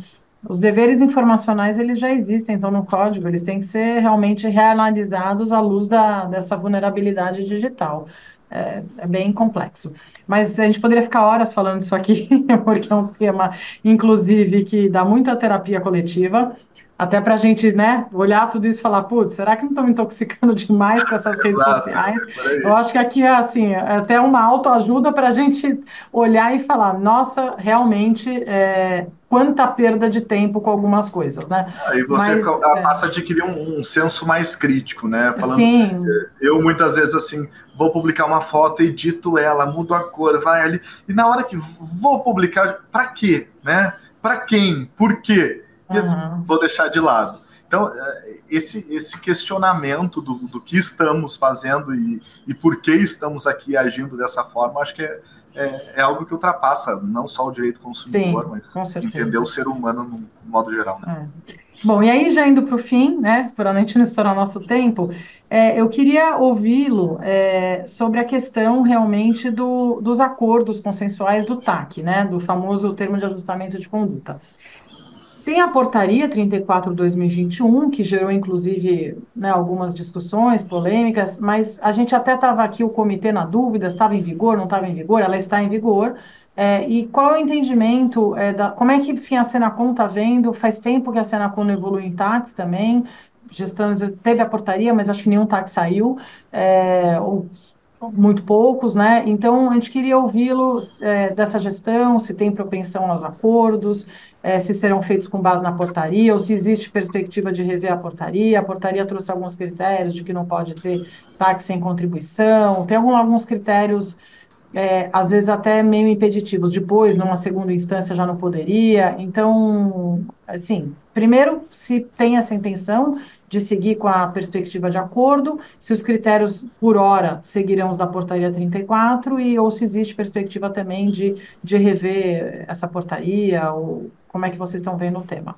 os deveres informacionais, eles já existem, então, no código, eles têm que ser realmente reanalisados à luz da, dessa vulnerabilidade digital. É, é, bem complexo. Mas a gente poderia ficar horas falando disso aqui, (laughs) porque é um tema, inclusive, que dá muita terapia coletiva. Até para a gente, né, olhar tudo isso e falar, putz, será que não estou me intoxicando (laughs) demais com essas redes Exato, sociais? Eu acho que aqui é assim, é até uma autoajuda para a gente olhar e falar, nossa, realmente, é, quanta perda de tempo com algumas coisas, né? Aí você Mas, é. passa a adquirir um, um, senso mais crítico, né? Falando, Sim. eu muitas vezes assim, vou publicar uma foto, edito ela, mudo a cor, vai ali, e na hora que vou publicar, para quê, né? Para quem? Por quê? Uhum. vou deixar de lado. Então, é, esse, esse questionamento do, do que estamos fazendo e, e por que estamos aqui agindo dessa forma, acho que é, é, é algo que ultrapassa não só o direito consumidor, Sim, mas entender o ser humano no modo geral. Né? É. Bom, e aí já indo para o fim, né, para a gente não estourar nosso tempo, é, eu queria ouvi-lo é, sobre a questão realmente do, dos acordos consensuais do TAC, né, do famoso termo de ajustamento de conduta. Tem a portaria 34/2021, que gerou inclusive né, algumas discussões, polêmicas, mas a gente até estava aqui, o comitê na dúvida, estava em vigor, não estava em vigor, ela está em vigor. É, e qual é o entendimento, é, da, como é que enfim, a Senacom está vendo? Faz tempo que a Senacom não evolui em táxi também, gestão, teve a portaria, mas acho que nenhum táxi saiu, é, ou muito poucos, né? Então, a gente queria ouvi-lo é, dessa gestão, se tem propensão aos acordos, é, se serão feitos com base na portaria, ou se existe perspectiva de rever a portaria. A portaria trouxe alguns critérios de que não pode ter táxi sem contribuição, tem algum, alguns critérios, é, às vezes até meio impeditivos. Depois, numa segunda instância, já não poderia. Então, assim, primeiro, se tem essa intenção, de seguir com a perspectiva de acordo, se os critérios por hora seguirão os da portaria 34 e ou se existe perspectiva também de, de rever essa portaria ou como é que vocês estão vendo o tema?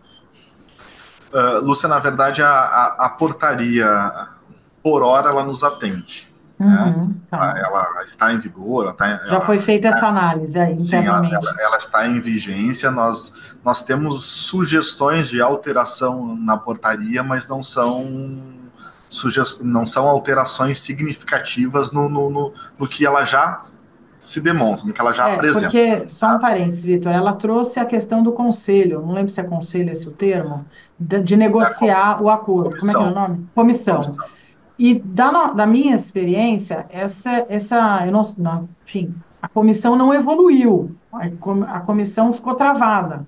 Uh, Lúcia, na verdade, a, a, a, portaria por hora ela nos atende. Uhum, né? tá. Ela está em vigor. Ela tá, Já foi feita está, essa análise aí, sim, ela, ela, ela, está em vigência. Nós, nós temos sugestões de alteração na portaria, mas não são sugest... não são alterações significativas no, no, no, no que ela já se demonstra, que ela já é, apresenta. Porque, só um parênteses, Vitor, ela trouxe a questão do conselho, não lembro se é conselho esse o termo, de, de negociar é, o acordo. Comissão. Como é que é o nome? Comissão. Comissão. E da, da minha experiência, essa, essa eu não, não, enfim, a comissão não evoluiu, a comissão ficou travada.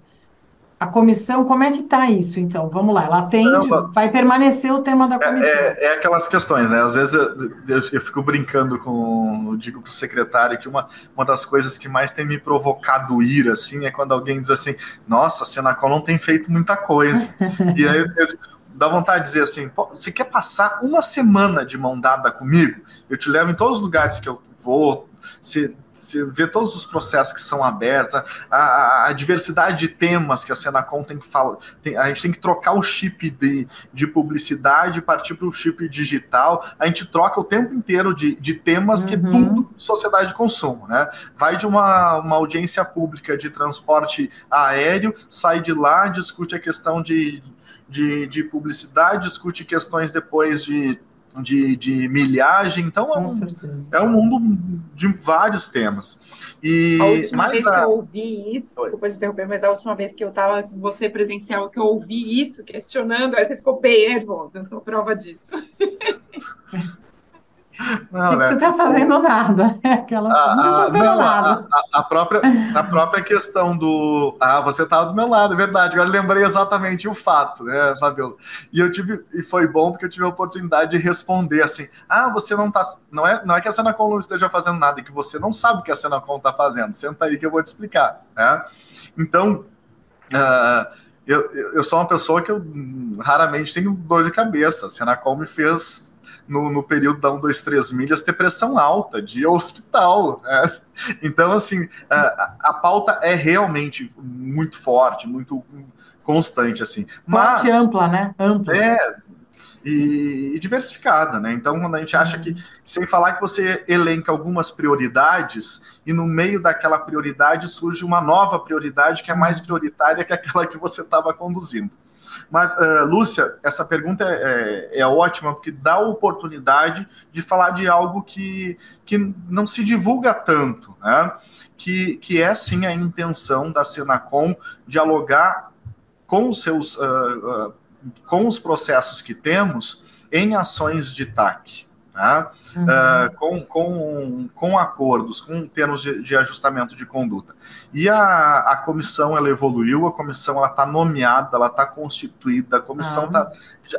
A comissão, como é que está isso, então? Vamos lá, ela atende, Não, vai permanecer o tema da comissão. É, é, é aquelas questões, né? Às vezes eu, eu, eu fico brincando com, eu digo para o secretário que uma, uma das coisas que mais tem me provocado ira, assim, é quando alguém diz assim, nossa, a Senacol não tem feito muita coisa. (laughs) e aí eu, dá vontade de dizer assim: você quer passar uma semana de mão dada comigo? Eu te levo em todos os lugares que eu vou. Você você vê todos os processos que são abertos, a, a, a diversidade de temas que a Senacom tem que falar. Tem, a gente tem que trocar o chip de, de publicidade, partir para o chip digital. A gente troca o tempo inteiro de, de temas uhum. que tudo sociedade de consumo, né? Vai de uma, uma audiência pública de transporte aéreo, sai de lá, discute a questão de, de, de publicidade, discute questões depois de de, de milhagem, então é um, é um mundo de vários temas. E a última vez a... que eu ouvi isso, Oi. desculpa te interromper, mas a última vez que eu estava com você presencial, que eu ouvi isso, questionando, aí você ficou bem nervoso, eu sou prova disso. (laughs) Não, né? Você está fazendo nada. (laughs) É aquela... Ah, não, ah, não nada. A, a, própria, a própria questão do. Ah, você estava do meu lado, é verdade. Agora lembrei exatamente o fato, né, Fabiola? E eu tive, e foi bom porque eu tive a oportunidade de responder assim: ah, você não está. Não é, não é que a Senacom não esteja fazendo nada, é que você não sabe o que a Senacom está fazendo. Senta aí que eu vou te explicar. Né? Então. Uh, eu, eu sou uma pessoa que eu raramente tenho dor de cabeça. A Senacom me fez no, no período da 1, 2, 3 milhas ter pressão alta de hospital. Né? Então, assim, a, a, pauta é realmente muito forte, muito constante, assim. Mas, forte ampla, né? Ampla. É, e, e, diversificada, né? Então, quando a gente acha que, sem falar que você elenca algumas prioridades e no meio daquela prioridade surge uma nova prioridade que é mais prioritária que aquela que você estava conduzindo. Mas, uh, Lúcia, essa pergunta é, é, é, ótima, porque dá a oportunidade de falar de algo que, que não se divulga tanto, né? que, que é sim a intenção da Senacom dialogar com os seus uh, uh, com os processos que temos em ações de TAC né? uhum. uh, com, com, com acordos, com termos de, de, ajustamento de conduta. E a, a comissão ela evoluiu, a comissão ela está nomeada, ela está constituída, a comissão, uhum. tá,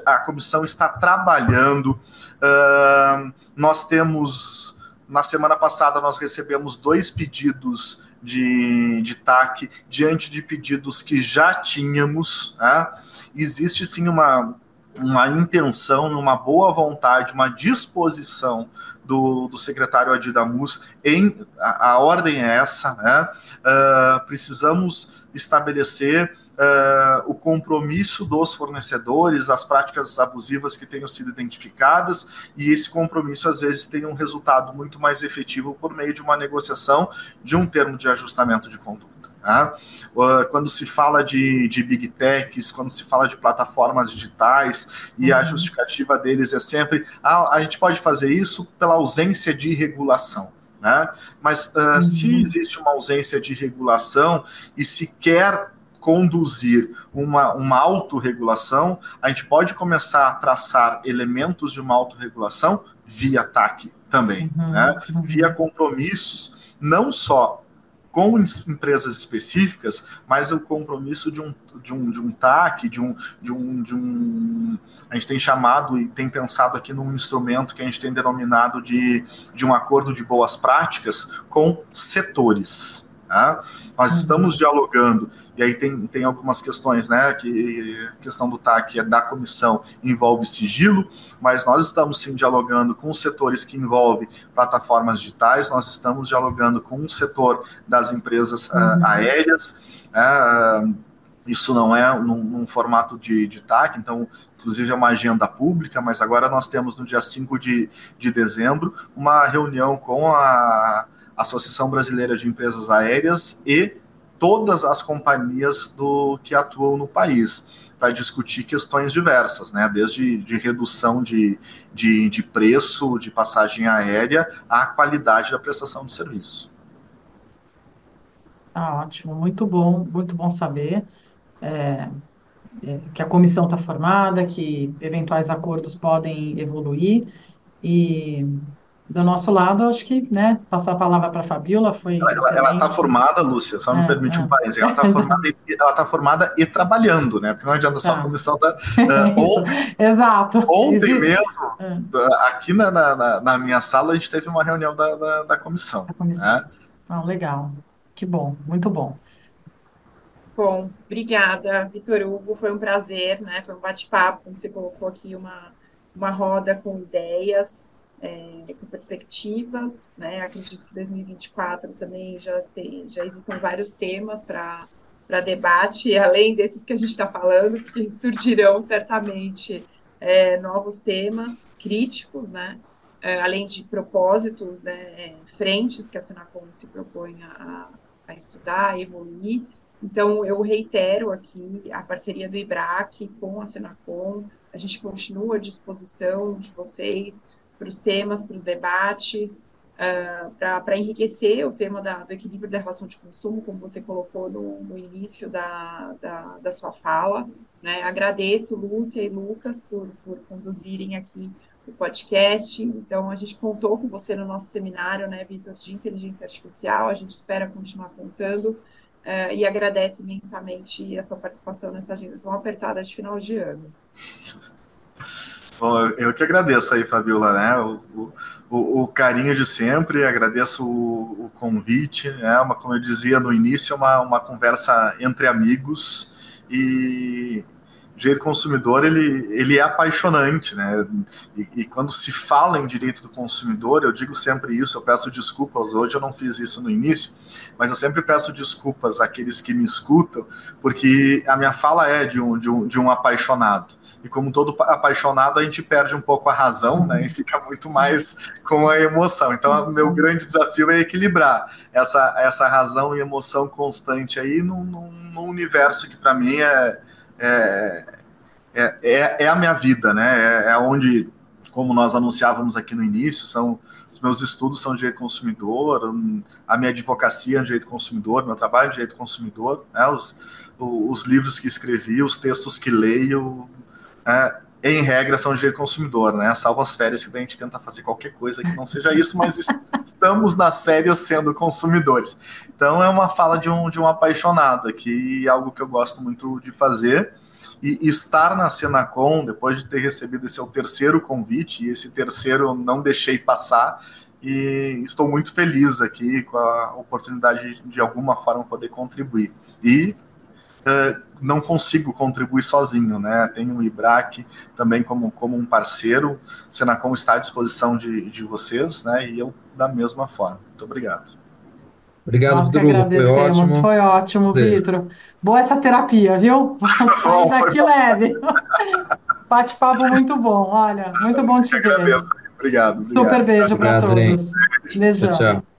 a comissão está trabalhando. Uh, nós temos, na semana passada, nós recebemos dois pedidos de, de TAC diante de pedidos que já tínhamos. Né? Existe sim uma uma intenção, uma boa vontade, uma disposição do, do secretário Adidamus em a, a, ordem é essa, né? Uh, precisamos estabelecer uh, o compromisso dos fornecedores, as práticas abusivas que tenham sido identificadas, e esse compromisso às vezes tem um resultado muito mais efetivo por meio de uma negociação de um termo de ajustamento de conduta. Né? Quando se fala de, de big techs, quando se fala de plataformas digitais, e uhum. a justificativa deles é sempre: ah, a gente pode fazer isso pela ausência de regulação. Né? Mas uh, uhum. se existe uma ausência de regulação e se quer conduzir uma, uma autorregulação, a gente pode começar a traçar elementos de uma autorregulação via TAC também, uhum. né? Uhum. via compromissos, não só com empresas específicas, mas o compromisso de um, de um, de um TAC, de um, de, um, de um. A gente tem chamado e tem pensado aqui num instrumento que a gente tem denominado de, de um acordo de boas práticas com setores. Né? Nós uhum. estamos dialogando, e aí tem, tem algumas questões, né? Que a questão do TAC é da comissão envolve sigilo, mas nós estamos sim dialogando com os setores que envolvem plataformas digitais, nós estamos dialogando com o setor das empresas ah, uhum. uh, aéreas. Uh, isso não é num, num, formato de, de TAC, então, inclusive, é uma agenda pública, mas agora nós temos no dia 5 de, de dezembro uma reunião com a Associação Brasileira de Empresas Aéreas e todas as companhias do que atuam no país para discutir questões diversas, né? desde de redução de, de, de preço de passagem aérea à qualidade da prestação de serviço. Ah, ótimo, muito bom, muito bom saber é, é, que a comissão está formada, que eventuais acordos podem evoluir e do nosso lado, acho que, né, passar a palavra para a Fabiola foi. Ela está formada, Lúcia, só é, me permite é. um parênteses. Ela está (laughs) formada, e, ela tá formada e trabalhando, né? Porque não adianta só a tá. comissão da. Uh, ontem, Exato. Ontem mesmo, é. aqui na, na, na, minha sala, a gente teve uma reunião da, da, da comissão. comissão. Né? Ah, legal. Que bom, muito bom. Bom, obrigada, Vitor Hugo. Foi um prazer, né? Foi um bate-papo, como você colocou aqui, uma, uma roda com ideias, é, com perspectivas, né? Acredito que 2024 também já tem, já existam vários temas para debate, (laughs) além desses que a gente está falando, que surgirão certamente é, novos temas críticos, né? É, além de propósitos, né, é, frentes que a Senacom se propõe a, a estudar, a evoluir. Então, eu reitero aqui a parceria do IBRAC com a Senacom, a gente continua à disposição de vocês para os temas, para os debates, uh, para enriquecer o tema da, do equilíbrio da relação de consumo, como você colocou no, no início da, da, da, sua fala. Né? Agradeço Lúcia e Lucas por, por conduzirem aqui o podcast. Então, a gente contou com você no nosso seminário, né, Vitor, de inteligência artificial. A gente espera continuar contando uh, e agradece imensamente a sua participação nessa agenda tão apertada de final de ano. (laughs) Bom, eu que agradeço aí, Fabiola, né? O, o, o, carinho de sempre, agradeço o, o convite, né? Uma, como eu dizia no início, uma, uma conversa entre amigos e direito consumidor ele, ele é apaixonante, né? E, e, quando se fala em direito do consumidor, eu digo sempre isso, eu peço desculpas, hoje eu não fiz isso no início, mas eu sempre peço desculpas àqueles que me escutam, porque a minha fala é de um, de um, de um apaixonado. E como todo apaixonado, a gente perde um pouco a razão, né? E fica muito mais com a emoção. Então, meu grande desafio é equilibrar essa, essa razão e emoção constante aí num, num, universo que para mim é é, é, é, é, a minha vida, né? É, é onde, como nós anunciávamos aqui no início, são os meus estudos são de direito consumidor, a minha advocacia é de direito consumidor, meu trabalho é de direito consumidor, né? os, os livros que escrevi, os textos que leio, né? em regra, são de direito consumidor, né? Salvo as férias que a gente tenta fazer qualquer coisa que não seja isso, mas (laughs) estamos nas férias sendo consumidores. Então é uma fala de um, de um apaixonado aqui, algo que eu gosto muito de fazer. E estar na Senacom, depois de ter recebido esse é o terceiro convite, e esse terceiro não deixei passar, e estou muito feliz aqui com a oportunidade de, de alguma forma, poder contribuir. E uh, não consigo contribuir sozinho, né? Tenho o IBRAC também como, como um parceiro, Senacom está à disposição de, de vocês, né? E eu da mesma forma. Muito obrigado. Obrigado, Nós Vitor Hugo. Foi ótimo. Foi ótimo, Vitor. Boa essa terapia, viu? (laughs) Sair daqui leve. (laughs) Bate-papo muito bom, olha. Muito bom te ver. Agradeço. Obrigado. Super beijo para todos. Beijão. Tchau, tchau.